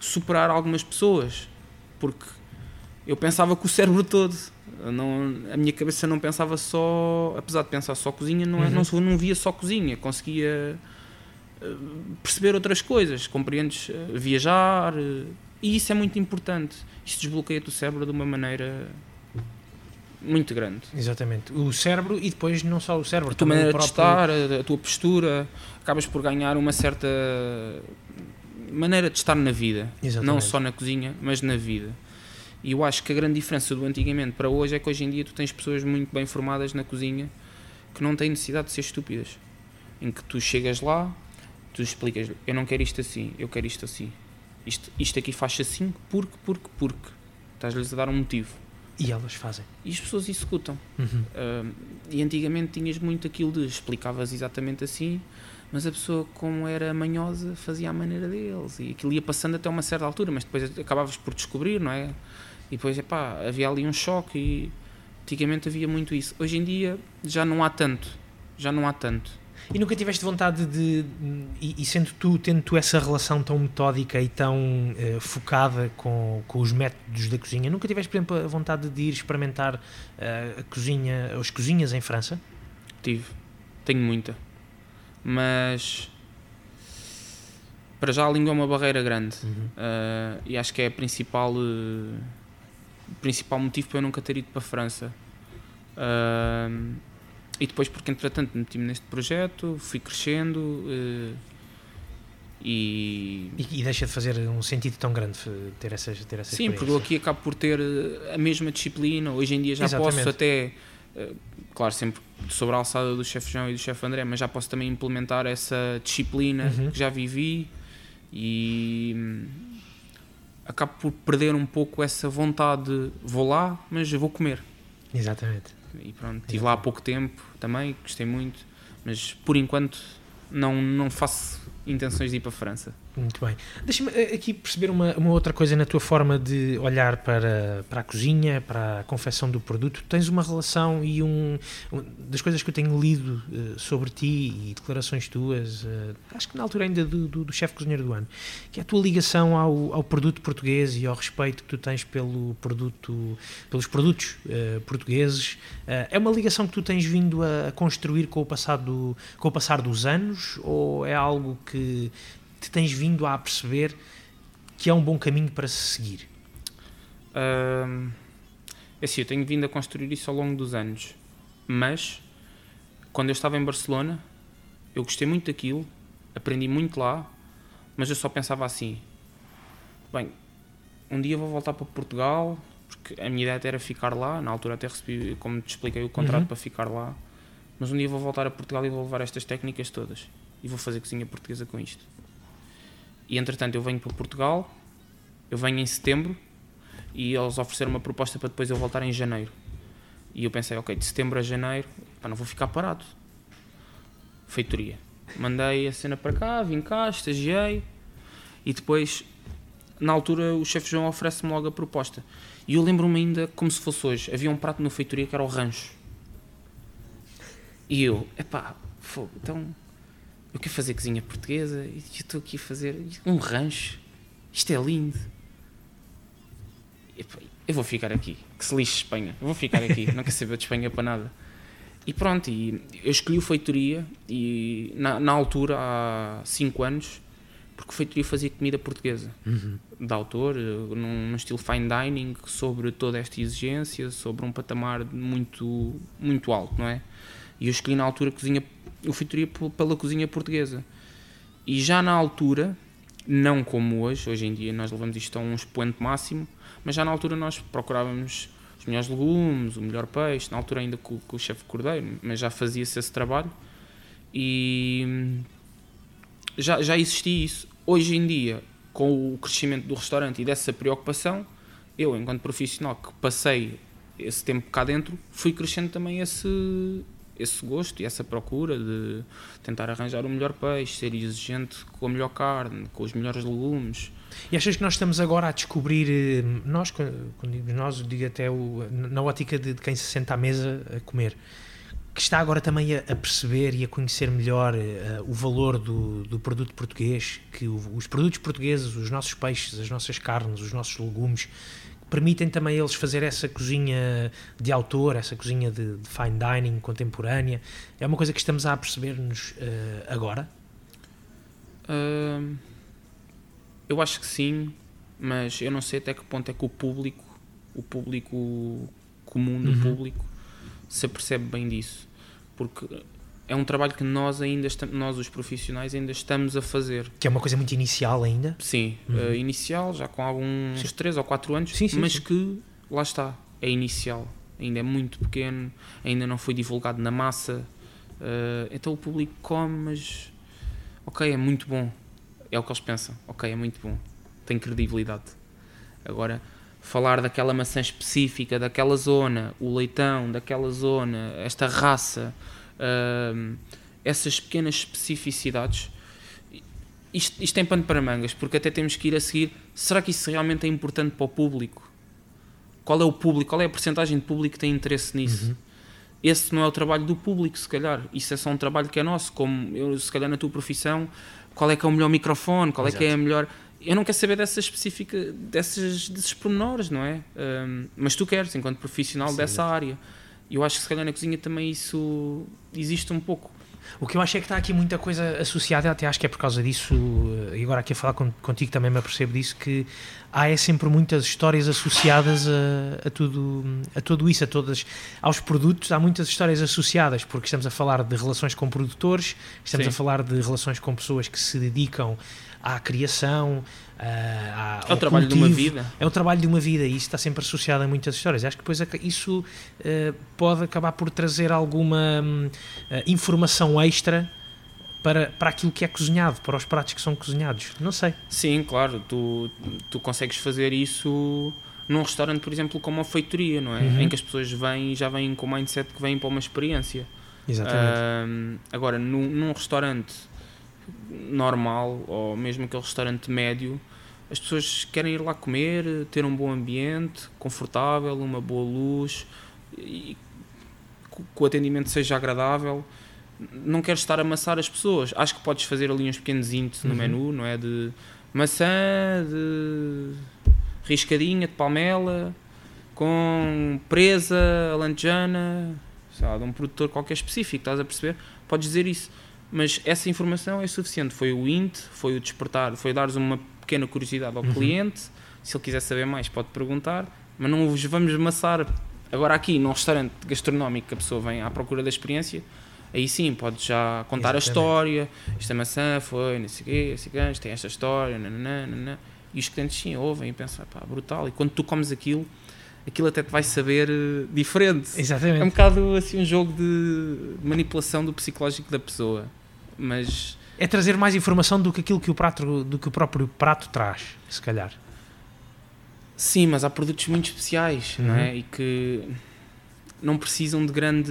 superar algumas pessoas. Porque eu pensava com o cérebro todo. Não, a minha cabeça não pensava só, apesar de pensar só cozinha, não, é, uhum. não, não via só cozinha, conseguia perceber outras coisas, compreendes? Eh, viajar, eh, e isso é muito importante. Isto desbloqueia-te o cérebro de uma maneira muito grande. Exatamente. O cérebro e depois não só o cérebro, a tua maneira próprio... de estar, a, a, tua postura, acabas por ganhar uma certa maneira de estar na vida, Exatamente. não só na cozinha, mas na vida. E eu acho que a grande diferença do antigamente para hoje é que hoje em dia tu tens pessoas muito bem formadas na cozinha que não têm necessidade de ser estúpidas. Em que tu chegas lá, tu explicas, eu não quero isto assim, eu quero isto assim. Isto, isto aqui faz assim porque, porque, porque. Estás-lhes a dar um motivo. E elas fazem. E as pessoas executam. Uhum. Uh, e antigamente tinhas muito aquilo de explicavas exatamente assim, mas a pessoa, como era manhosa, fazia à maneira deles. E aquilo ia passando até uma certa altura, mas depois acabavas por descobrir, não é? E depois, epá, havia ali um choque e antigamente havia muito isso. Hoje em dia já não há tanto, já não há tanto. E nunca tiveste vontade de, e, e sendo tu, tendo tu essa relação tão metódica e tão uh, focada com, com os métodos da cozinha, nunca tiveste, por exemplo, a vontade de ir experimentar uh, a cozinha, as cozinhas em França? Tive, tenho muita, mas para já a língua é uma barreira grande uhum. uh, e acho que é a principal o principal motivo para eu nunca ter ido para a França. Uh, e depois, porque entretanto meti-me neste projeto, fui crescendo uh, e... e. E deixa de fazer um sentido tão grande ter essas, ter essas Sim, porque eu aqui acabo por ter a mesma disciplina. Hoje em dia já Exatamente. posso até. Uh, claro, sempre sobre a alçada do chefe João e do chefe André, mas já posso também implementar essa disciplina uhum. que já vivi e acabo por perder um pouco essa vontade de vou lá, mas vou comer. Exatamente. E pronto, estive lá há pouco tempo também, gostei muito, mas por enquanto não, não faço intenções de ir para a França. Muito bem. Deixa-me eh, aqui perceber uma, uma, outra coisa na tua forma de olhar para, para a cozinha, para a confecção do produto. Tens uma relação e um, das coisas que eu tenho lido uh, sobre ti e declarações tuas, uh, acho que na altura ainda do, do, do chefe cozinheiro do ano, que é a tua ligação ao, ao produto português e ao respeito que tu tens pelo produto, pelos produtos uh, portugueses. é uma ligação que tu tens vindo a, a construir com o, passado, com o passar dos anos ou é algo que te tens vindo a perceber que é um bom caminho para se seguir? É assim, eu tenho vindo a construir isso ao longo dos anos, mas quando eu estava em Barcelona, eu gostei muito daquilo, aprendi muito lá, mas eu só pensava assim: bem, um dia vou voltar para Portugal, porque a minha ideia era ficar lá. Na altura, até recebi, como te expliquei, o contrato uhum. para ficar lá. Mas um dia vou voltar a Portugal e vou levar estas técnicas todas e vou fazer cozinha portuguesa com isto. E entretanto eu venho para Portugal, eu venho em setembro e eles ofereceram uma proposta para depois eu voltar em janeiro. E eu pensei, ok, de setembro a janeiro, pá, não vou ficar parado. Feitoria. Mandei a cena para cá, vim cá, estagiei e depois, na altura, o chefe João oferece-me logo a proposta. E eu lembro-me ainda como se fosse hoje. Havia um prato na feitoria que era o rancho. E eu, epá, fogo, então eu quero fazer cozinha portuguesa e estou aqui a fazer um rancho. Isto é lindo. Eu vou ficar aqui. Que se lixe Espanha. Eu vou ficar aqui. (laughs) não quero saber de Espanha para nada. E pronto, e eu escolhi o Feitoria e na, na altura, há 5 anos, porque o Feitoria fazia comida portuguesa, uhum. de autor, num, num, estilo fine dining, sobre toda esta exigência, sobre um patamar muito, muito alto, não é? E eu escolhi na altura cozinha o feitoria pela cozinha portuguesa. E já na altura, não como hoje, hoje em dia nós levamos isto a um expoente máximo, mas já na altura nós procurávamos os melhores legumes, o melhor peixe, na altura ainda com, com o chefe cordeiro, mas já fazia-se esse trabalho e já, já existia isso. Hoje em dia, com o crescimento do restaurante e dessa preocupação, eu, enquanto profissional que passei esse tempo cá dentro, fui crescendo também esse, esse gosto e essa procura de tentar arranjar o melhor peixe, ser exigente com a melhor carne, com os melhores legumes. E achas que nós estamos agora a descobrir, eh, nós, quando digo nós, digo até o, na ótica de, de, quem se senta à mesa a comer, que está agora também a, perceber e a conhecer melhor uh, o valor do, do produto português, que o, os produtos portugueses, os nossos peixes, as nossas carnes, os nossos legumes, permitem também eles fazer essa cozinha de autor, essa cozinha de, de fine dining contemporânea? É uma coisa que estamos a perceber-nos uh, agora? Uh, eu acho que sim, mas eu não sei até que ponto é que o público, o público comum do uhum. público, se apercebe bem disso. Porque é um trabalho que nós ainda estamos, nós os profissionais ainda estamos a fazer. Que é uma coisa muito inicial ainda? Sim, uhum. uh, inicial, já com alguns sim. 3 ou 4 anos, sim, sim, mas que lá está, é inicial, ainda é muito pequeno, ainda não foi divulgado na massa. Uh, então o público come, mas ok, é muito bom. É o que eles pensam, ok, é muito bom, tem credibilidade. Agora, falar daquela maçã específica, daquela zona, o leitão daquela zona, esta raça uh, essas pequenas especificidades. Isto, isto tem pano para mangas, porque até temos que ir a seguir. Será que isso realmente é importante para o público? Qual é o público? Qual é a porcentagem de público que tem interesse nisso? Uhum. Esse não é o trabalho do público, se calhar. Isso é só um trabalho que é nosso. Como eu, se calhar, na tua profissão, qual é que é o melhor microfone? Qual Exato. é que é a melhor. Eu não quero saber dessas específicas, dessas, desses pormenores, não é? Um, mas tu queres, enquanto profissional Sim, dessa área eu acho que se calhar na cozinha também isso existe um pouco. O que eu acho é que está aqui muita coisa associada, até acho que é por causa disso, eh, e agora aqui a falar contigo também me apercebo disso, que há é sempre muitas histórias associadas a, a, tudo, a tudo isso, a todas, aos produtos, há muitas histórias associadas, porque estamos a falar de relações com produtores, estamos Sim. a falar de relações com pessoas que se dedicam à criação, Uh, é o trabalho cultivo, de uma vida. É o trabalho de uma vida e isso está sempre associado a muitas histórias. Acho que depois isso uh, pode acabar por trazer alguma uh, informação extra para, para aquilo que é cozinhado, para os pratos que são cozinhados. Não sei. Sim, claro. Tu, tu consegues fazer isso num restaurante, por exemplo, como a feitoria, não é? Uhum. Em que as pessoas vêm já vêm com o mindset que vêm para uma experiência. Exatamente. agora, num, num restaurante normal ou mesmo aquele restaurante médio as pessoas querem ir lá comer, ter um bom ambiente, confortável, uma boa luz e que o atendimento seja agradável. Não queres estar a amassar as pessoas. Acho que podes fazer ali uns pequenos índices no uhum. menu, não é? De maçã, de riscadinha, de palmela, com presa, alentejana, de um produtor qualquer específico, estás a perceber? Podes dizer isso. Mas essa informação é suficiente. Foi o INT, foi o despertar, foi dar-vos uma pequena curiosidade ao uhum. cliente. Se ele quiser saber mais, pode perguntar, mas não vos vamos amassar. Agora, aqui num restaurante gastronómico que a pessoa vem à procura da experiência, aí sim pode já contar Exatamente. a história. Esta maçã foi, não sei o quê, esse gancho tem esta história, nananã, nananã. e os clientes sim ouvem e pensam, pá, brutal. E quando tu comes aquilo, aquilo até te vai saber uh, diferente. Exatamente. É um bocado assim um jogo de manipulação do psicológico da pessoa. Mas é trazer mais informação do que aquilo que o prato, do que o próprio prato traz, se calhar. Sim, mas há produtos muito especiais, uhum. não é? Uhum. E que não precisam de grande.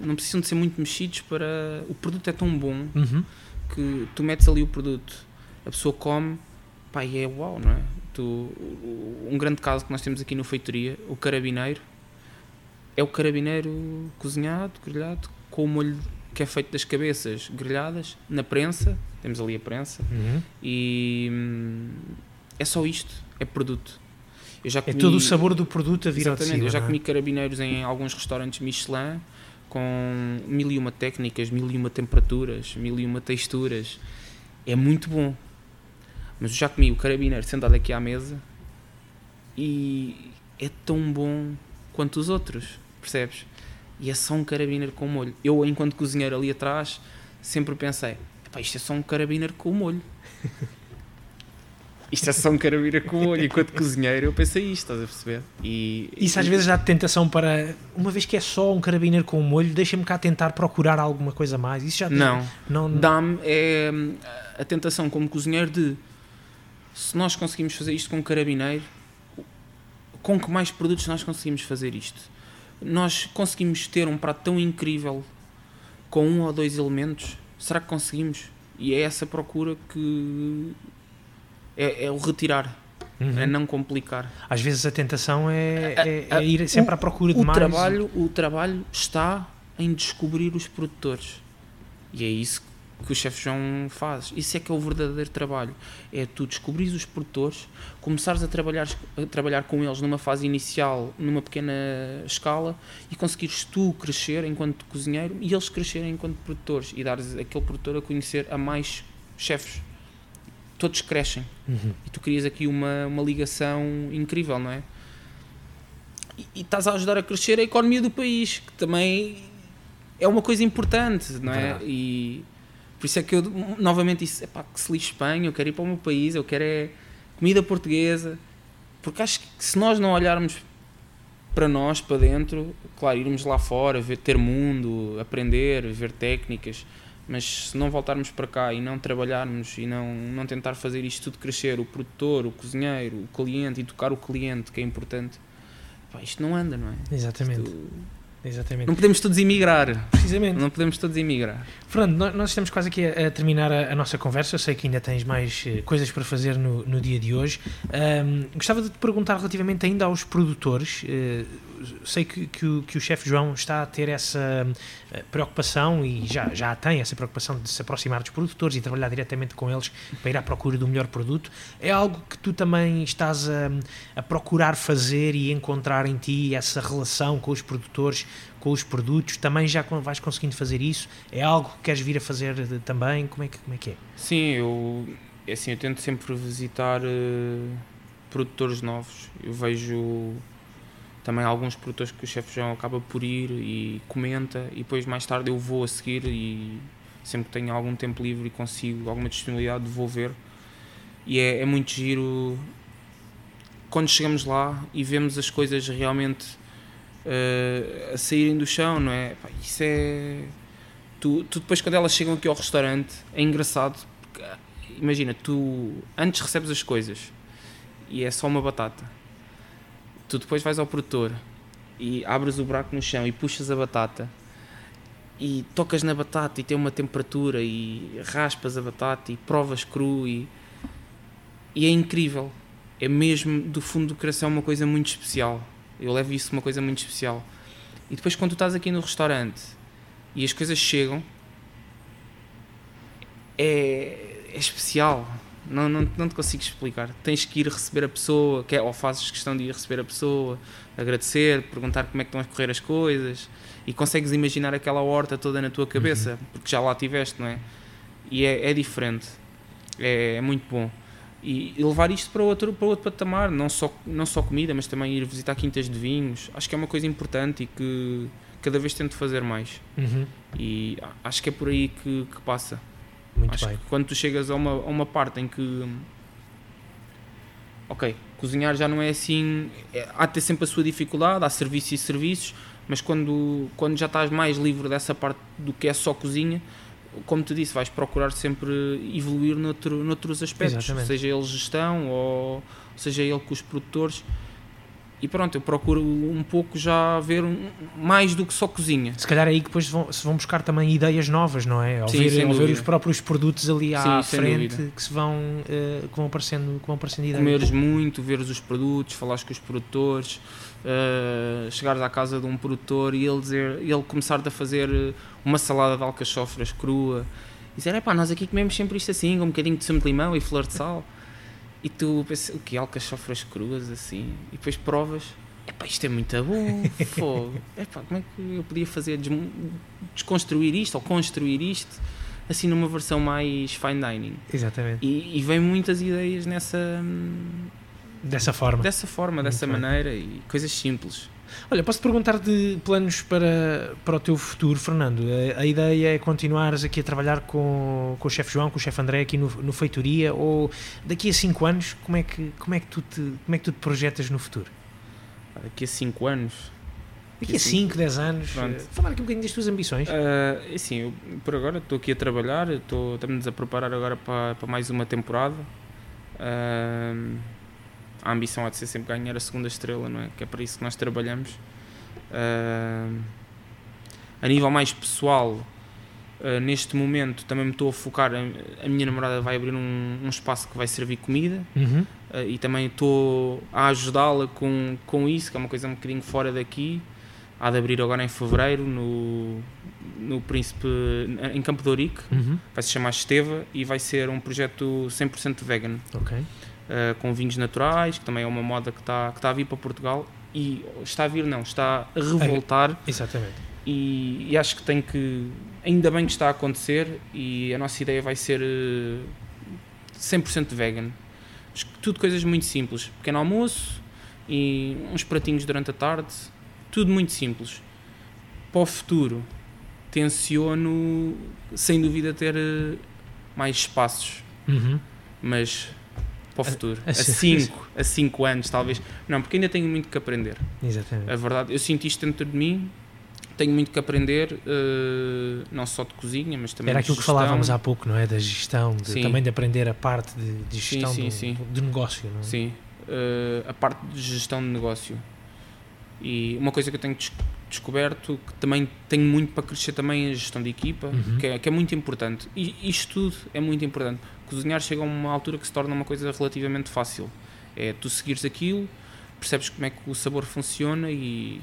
não precisam de ser muito mexidos para. O produto é tão bom uhum. que tu metes ali o produto, a pessoa come, pá, e é uau, não é? Tu, um grande caso que nós temos aqui no Feitoria, o carabineiro, é o carabineiro cozinhado, grelhado, com o molho que é feito das cabeças grelhadas na prensa, temos ali a prensa, uhum. e hum, é só isto, é produto. É comi, é todo o sabor do produto a vir Exatamente, cima, eu já é? comi carabineiros em alguns restaurantes Michelin com mil e uma técnicas, mil e uma temperaturas, mil e uma texturas. É muito bom. Mas eu já comi o carabineiro sentado aqui à mesa e é tão bom quanto os outros, percebes? E é só um carabineiro com molho. Eu, enquanto cozinheiro ali atrás, sempre pensei: isto é só um carabineiro com molho. (laughs) isto é só um carabineiro com molho. Enquanto cozinheiro, eu pensei isto, estás a perceber? E, Isso às vezes dá tentação para, uma vez que é só um carabineiro com molho, deixa-me cá tentar procurar alguma coisa mais. Isso já Não, não dá-me é, a tentação como cozinheiro de se nós conseguimos fazer isto com um carabineiro, com que mais produtos nós conseguimos fazer isto? Nós conseguimos ter um prato tão incrível com um ou dois elementos? Será que conseguimos? E é essa procura que é, é o retirar. Uhum. É não complicar. Às vezes a tentação é, é, é ir sempre o, à procura de o mais. Trabalho, o trabalho está em descobrir os produtores. E é isso que o chefe João faz. Isso é que é o verdadeiro trabalho. É tu descobrires os produtores, começares a trabalhar, a trabalhar com eles numa fase inicial, numa pequena escala, e conseguires tu crescer enquanto cozinheiro e eles crescerem enquanto produtores e dares aquele produtor a conhecer a mais chefes. Todos crescem. Uhum. E tu crias aqui uma, uma ligação incrível, não é? E, e estás a ajudar a crescer a economia do país, que também é uma coisa importante, não é? Verdade. E por isso é que eu novamente disse: epá, que se lixe Espanha, eu quero ir para o meu país, eu quero é comida portuguesa. Porque acho que se nós não olharmos para nós, para dentro, claro, irmos lá fora, ver, ter mundo, aprender, ver técnicas, mas se não voltarmos para cá e não trabalharmos e não, não tentar fazer isto tudo crescer, o produtor, o cozinheiro, o cliente, e tocar o cliente, que é importante, pá, isto não anda, não é? Exatamente. Isto- Exatamente. não podemos todos emigrar. Precisamente. Não podemos todos emigrar. Fernando, nós, nós estamos quase aqui a, a terminar a, a nossa conversa. Eu sei que ainda tens mais eh, coisas para fazer no, no dia de hoje. Ahm, gostava de te perguntar relativamente ainda aos produtores. Eh, sei que, que o, que o chefe João está a ter essa eh, preocupação e já, já tem essa preocupação de se aproximar dos produtores e trabalhar diretamente com eles para ir à procura do melhor produto. É algo que tu também estás a, a procurar fazer e encontrar em ti essa relação com os produtores, com os produtos. Também já vais conseguindo fazer isso? É algo que queres vir a fazer de- também? Como é que, como é, que é? Sim, eu, é assim, eu tento sempre visitar eh, produtores novos. Eu vejo também alguns produtores que o chefe João acaba por ir e comenta, e depois mais tarde eu vou a seguir e sempre que tenho algum tempo livre e consigo alguma disponibilidade vou ver. E é, é muito giro quando chegamos lá e vemos as coisas realmente eh, a saírem do chão, não é? Pá, Isso é. Tu, tu depois, quando elas chegam aqui ao restaurante, é engraçado. Porque, imagina, tu antes recebes as coisas e é só uma batata. Tu depois vais ao produtor e abres o buraco no chão e puxas a batata e tocas na batata e tem uma temperatura e raspas a batata e provas cru e, e é incrível. É mesmo do fundo do coração uma coisa muito especial. Eu levo isso uma coisa muito especial. E depois quando tu estás aqui no restaurante e as coisas chegam, é, é especial. Não, não, não te consigo explicar. Tens que ir receber a pessoa, que é, ou fazes questão de ir receber a pessoa, agradecer, perguntar como é que estão a correr as coisas e consegues imaginar aquela horta toda na tua cabeça, porque já lá tiveste, não é? E é, é diferente. É, é muito bom. E, e levar isto para outro, para outro patamar, não só, não só comida, mas também ir visitar quintas de vinhos, acho que é uma coisa importante e que cada vez tento fazer mais. Uhum. E acho que é por aí que, que passa. Muito Acho bem. que quando tu chegas a uma, a uma parte em que. Ok, cozinhar já não é assim. é- há de ter sempre a sua dificuldade, há serviços e serviços, mas quando, quando já estás mais livre dessa parte do que é só cozinha, como te disse, vais procurar sempre evoluir noutro, noutros aspectos, Exatamente. seja ele gestão ou seja ele com os produtores. E pronto, eu procuro um pouco já ver um- mais do que só cozinha. Se calhar aí que depois vão, se vão buscar também ideias novas, não é? Ao Sim, ver, ao ver os próprios produtos ali à Sim, frente que se vão, eh, que vão aparecendo, que vão aparecendo ideias. comeres muito, veres os produtos, falares com os produtores, uh, chegares à casa de um produtor e ele, dizer, ele começar-te a fazer uh, uma salada de alcachofras crua e dizer, epá, nós aqui comemos sempre isto assim, com um bocadinho de sumo de limão e flor de sal. E tu pensas, o que? Alcachofras cruas assim? E depois provas, epá, isto é muito bom, (laughs) fogo. Epá, como é que eu podia fazer, desconstruir isto ou construir isto assim numa versão mais fine dining? Exatamente. E, e vem muitas ideias nessa hum, Dessa forma. dessa forma, dessa bem. maneira e coisas simples. Olha, posso-te perguntar de planos para, para o teu futuro, Fernando? A, a ideia é continuares aqui a trabalhar com, com o chefe João, com o chefe André aqui no, no Feitoria ou daqui a 5 anos, como é, que, como, é que tu te, como é que tu te projetas no futuro? Daqui a 5 anos. Daqui a Sim. 5, 10 anos, Pronto. eh, falar aqui um bocadinho das tuas ambições. Ah, assim, eu, por agora estou aqui a trabalhar, estou- estamos a preparar agora para, para mais uma temporada. Ah, a ambição há de ser sempre ganhar a segunda estrela, não é? Que é para isso que nós trabalhamos. Ah, a nível mais pessoal, ah, neste momento também me estou a focar. A, a minha namorada vai abrir um, um espaço que vai servir comida. Uhum. Uh, e também estou a ajudá-la com, com isso, que é uma coisa um bocadinho fora daqui. Há de abrir agora em fevereiro, no, no Príncipe, em Campo de Ourique, Uhum. vai se chamar Esteva e vai ser um projeto 100% vegan, Ok. Uh, com vinhos naturais, que também é uma moda que está que tá a vir para Portugal e está a vir, não, está a revoltar Exatamente. e, e acho que tem que, ainda bem que está a acontecer e a nossa ideia vai ser uh, 100% vegan. Tudo coisas muito simples, pequeno almoço e uns pratinhos durante a tarde, tudo muito simples. Para o futuro, tenciono sem dúvida ter uh, mais espaços Uhum. mas para o futuro, a a sério? 5 a cinco anos talvez. Não, porque ainda tenho muito que aprender. Exatamente. A verdade, eu sinto isto dentro de mim, tenho muito que aprender, eh, não só de cozinha, mas também Era de aquilo que falávamos há pouco, não é? Da gestão, de- Sim. também de aprender a parte de, de Sim, gestão sim, do, sim. do negócio, não é? Sim, eh, a parte de gestão de negócio. E uma coisa que eu tenho des- descoberto, que também tenho muito para crescer também é a gestão de equipa, Uhum. que, é, que é muito importante. E isto tudo é muito importante. Cozinhar chega a uma altura que se torna uma coisa relativamente fácil. É tu seguires aquilo, percebes como é que o sabor funciona e,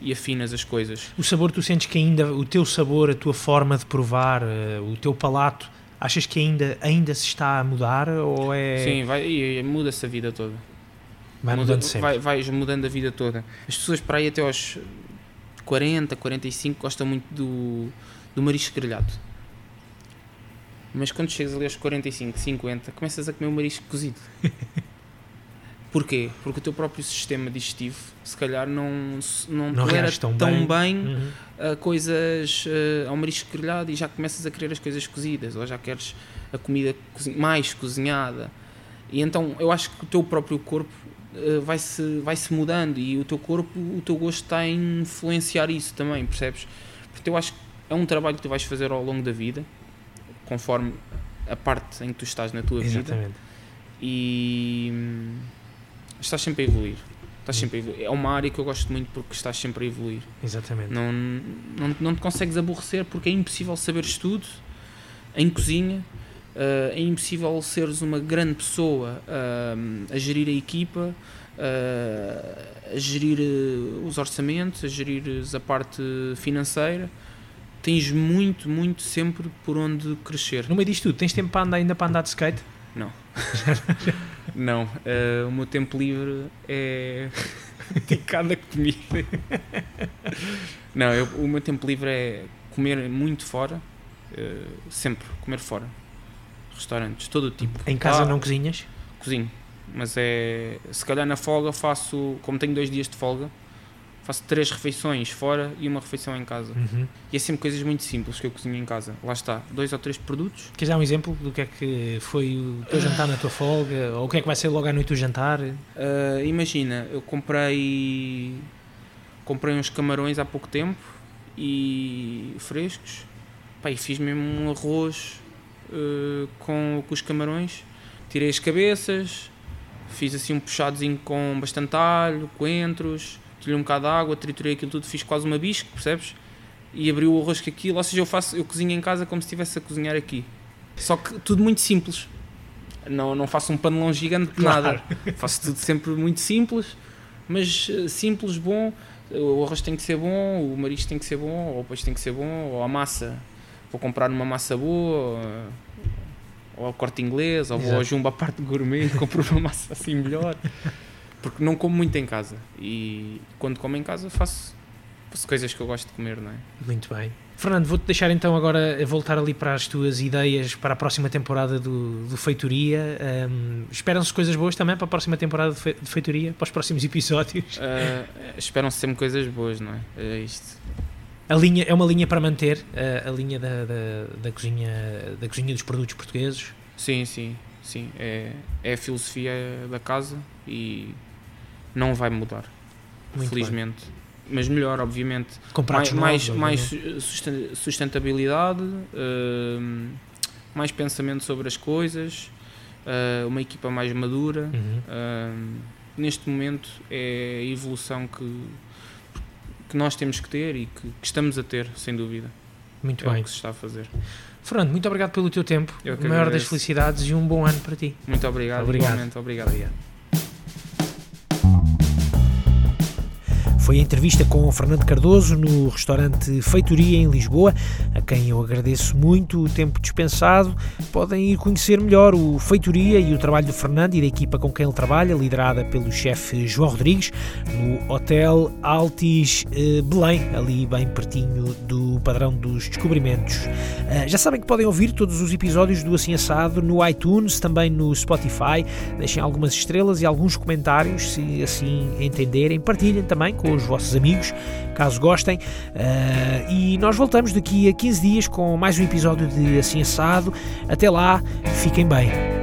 e afinas as coisas. O sabor, tu sentes que ainda, o teu sabor, a tua forma de provar, eh, o teu palato, achas que ainda, ainda se está a mudar ou é... Sim, vai, muda-se a vida toda. vai Muda- mudando sempre. vai- vais mudando a vida toda. As pessoas para aí até aos 40, 45 gostam muito do, do marisco grelhado. Mas quando chegas ali aos 45, 50, começas a comer o marisco cozido. (laughs) Porquê? Porque o teu próprio sistema digestivo, se calhar, não, não, Não tolera tão tão, bem. bem, Uhum. a coisas, eh, ao marisco grelhado e já começas a querer as coisas cozidas, ou já queres a comida mais cozinhada. E então eu acho que o teu próprio corpo eh, vai-se vai -se mudando e o teu corpo, o teu gosto está a influenciar isso também, percebes? Porque eu acho que é um trabalho que tu vais fazer ao longo da vida, conforme a parte em que tu estás na tua vida Exatamente. e hum, estás sempre a evoluir. Estás sempre evoluir. É uma área que eu gosto muito porque estás sempre a evoluir. Exatamente. Não, não, não te consegues aborrecer porque é impossível saberes tudo em cozinha, eh, é impossível seres uma grande pessoa ah, a gerir a equipa, ah, a gerir os orçamentos, a gerir a parte financeira. Tens muito, muito sempre por onde crescer. No meio disto tudo, tens tempo para andar, ainda para andar de skate? Não, (laughs) eh, o meu tempo livre é (laughs) dedicado a comida. Não, eu- o meu tempo livre é comer muito fora, eh, sempre comer fora. Restaurantes, todo o tipo. Em casa Ah, não cozinhas? Cozinho, mas é. Se calhar na folga faço, como tenho dois dias de folga, faço três refeições fora e uma refeição em casa. Uhum. E é sempre coisas muito simples que eu cozinho em casa. Lá está, dois ou três produtos. Queres dar um exemplo do que é que foi o teu jantar na tua folga? Ou o que é que vai ser logo à noite o jantar? Uh, imagina, eu comprei comprei uns camarões há pouco tempo e frescos Pá, e fiz mesmo um arroz uh, com, com os camarões tirei as cabeças fiz assim um puxadozinho com bastante alho, coentros tirei um bocado de água, triturei aquilo tudo fiz quase uma bisque, percebes? e abri o arroz com aquilo, ou seja, eu faço eu cozinho em casa como se estivesse a cozinhar aqui só que tudo muito simples não, não faço um panelão gigante de Claro. nada (laughs) faço tudo sempre muito simples, mas eh, simples, bom. O arroz tem que ser bom, o marisco tem que ser bom, ou o peixe tem que ser bom, ou a massa. Vou comprar uma massa boa, ou, ao corte inglês, ou vou ao Exato. jumbo à parte gourmet e compro uma massa assim melhor. Porque não como muito em casa. E quando como em casa faço, faço coisas que eu gosto de comer, não é? Muito bem. Fernando, vou-te deixar então agora voltar ali para as tuas ideias para a próxima temporada do, do Feitoria. Um, Esperam-se coisas boas também para a próxima temporada de, fe- de Feitoria, para os próximos (laughs) episódios. Ah, Esperam-se sempre coisas boas, não é? É isto. A linha é uma linha para manter, a, a linha da, da, da cozinha, da cozinha dos produtos portugueses. Sim, sim, sim. É, é a filosofia da casa e não vai mudar, Muito felizmente. Mas melhor, obviamente. bem. Com Mais, mais, novos, mais obviamente. sustentabilidade, hum, mais pensamento sobre as coisas, ah, uma equipa mais madura. Uhum. Hum, neste momento é a evolução que, que nós temos que ter e que, que estamos a ter, sem dúvida. Muito é bem. o que se está a fazer. Fernando, muito obrigado pelo teu tempo. Eu que maior das agradeço. felicidades e um bom ano para ti. Muito obrigado. Obrigado. Igualmente, obrigado. Foi a entrevista com Fernando Cardoso no restaurante Feitoria em Lisboa, a quem eu agradeço muito o tempo dispensado. Podem ir conhecer melhor o Feitoria e o trabalho do Fernando e da equipa com quem ele trabalha, liderada pelo chefe João Rodrigues, no Hotel Altis eh, Belém, ali bem pertinho do padrão dos descobrimentos. Eh, já sabem que podem ouvir todos os episódios do Assim Assado no iTunes, também no Spotify. Deixem algumas estrelas e alguns comentários, se assim entenderem. Partilhem também com os vossos amigos, caso gostem. Uh, e nós voltamos daqui a 15 dias com mais um episódio de Assim Assado. Até lá, fiquem bem.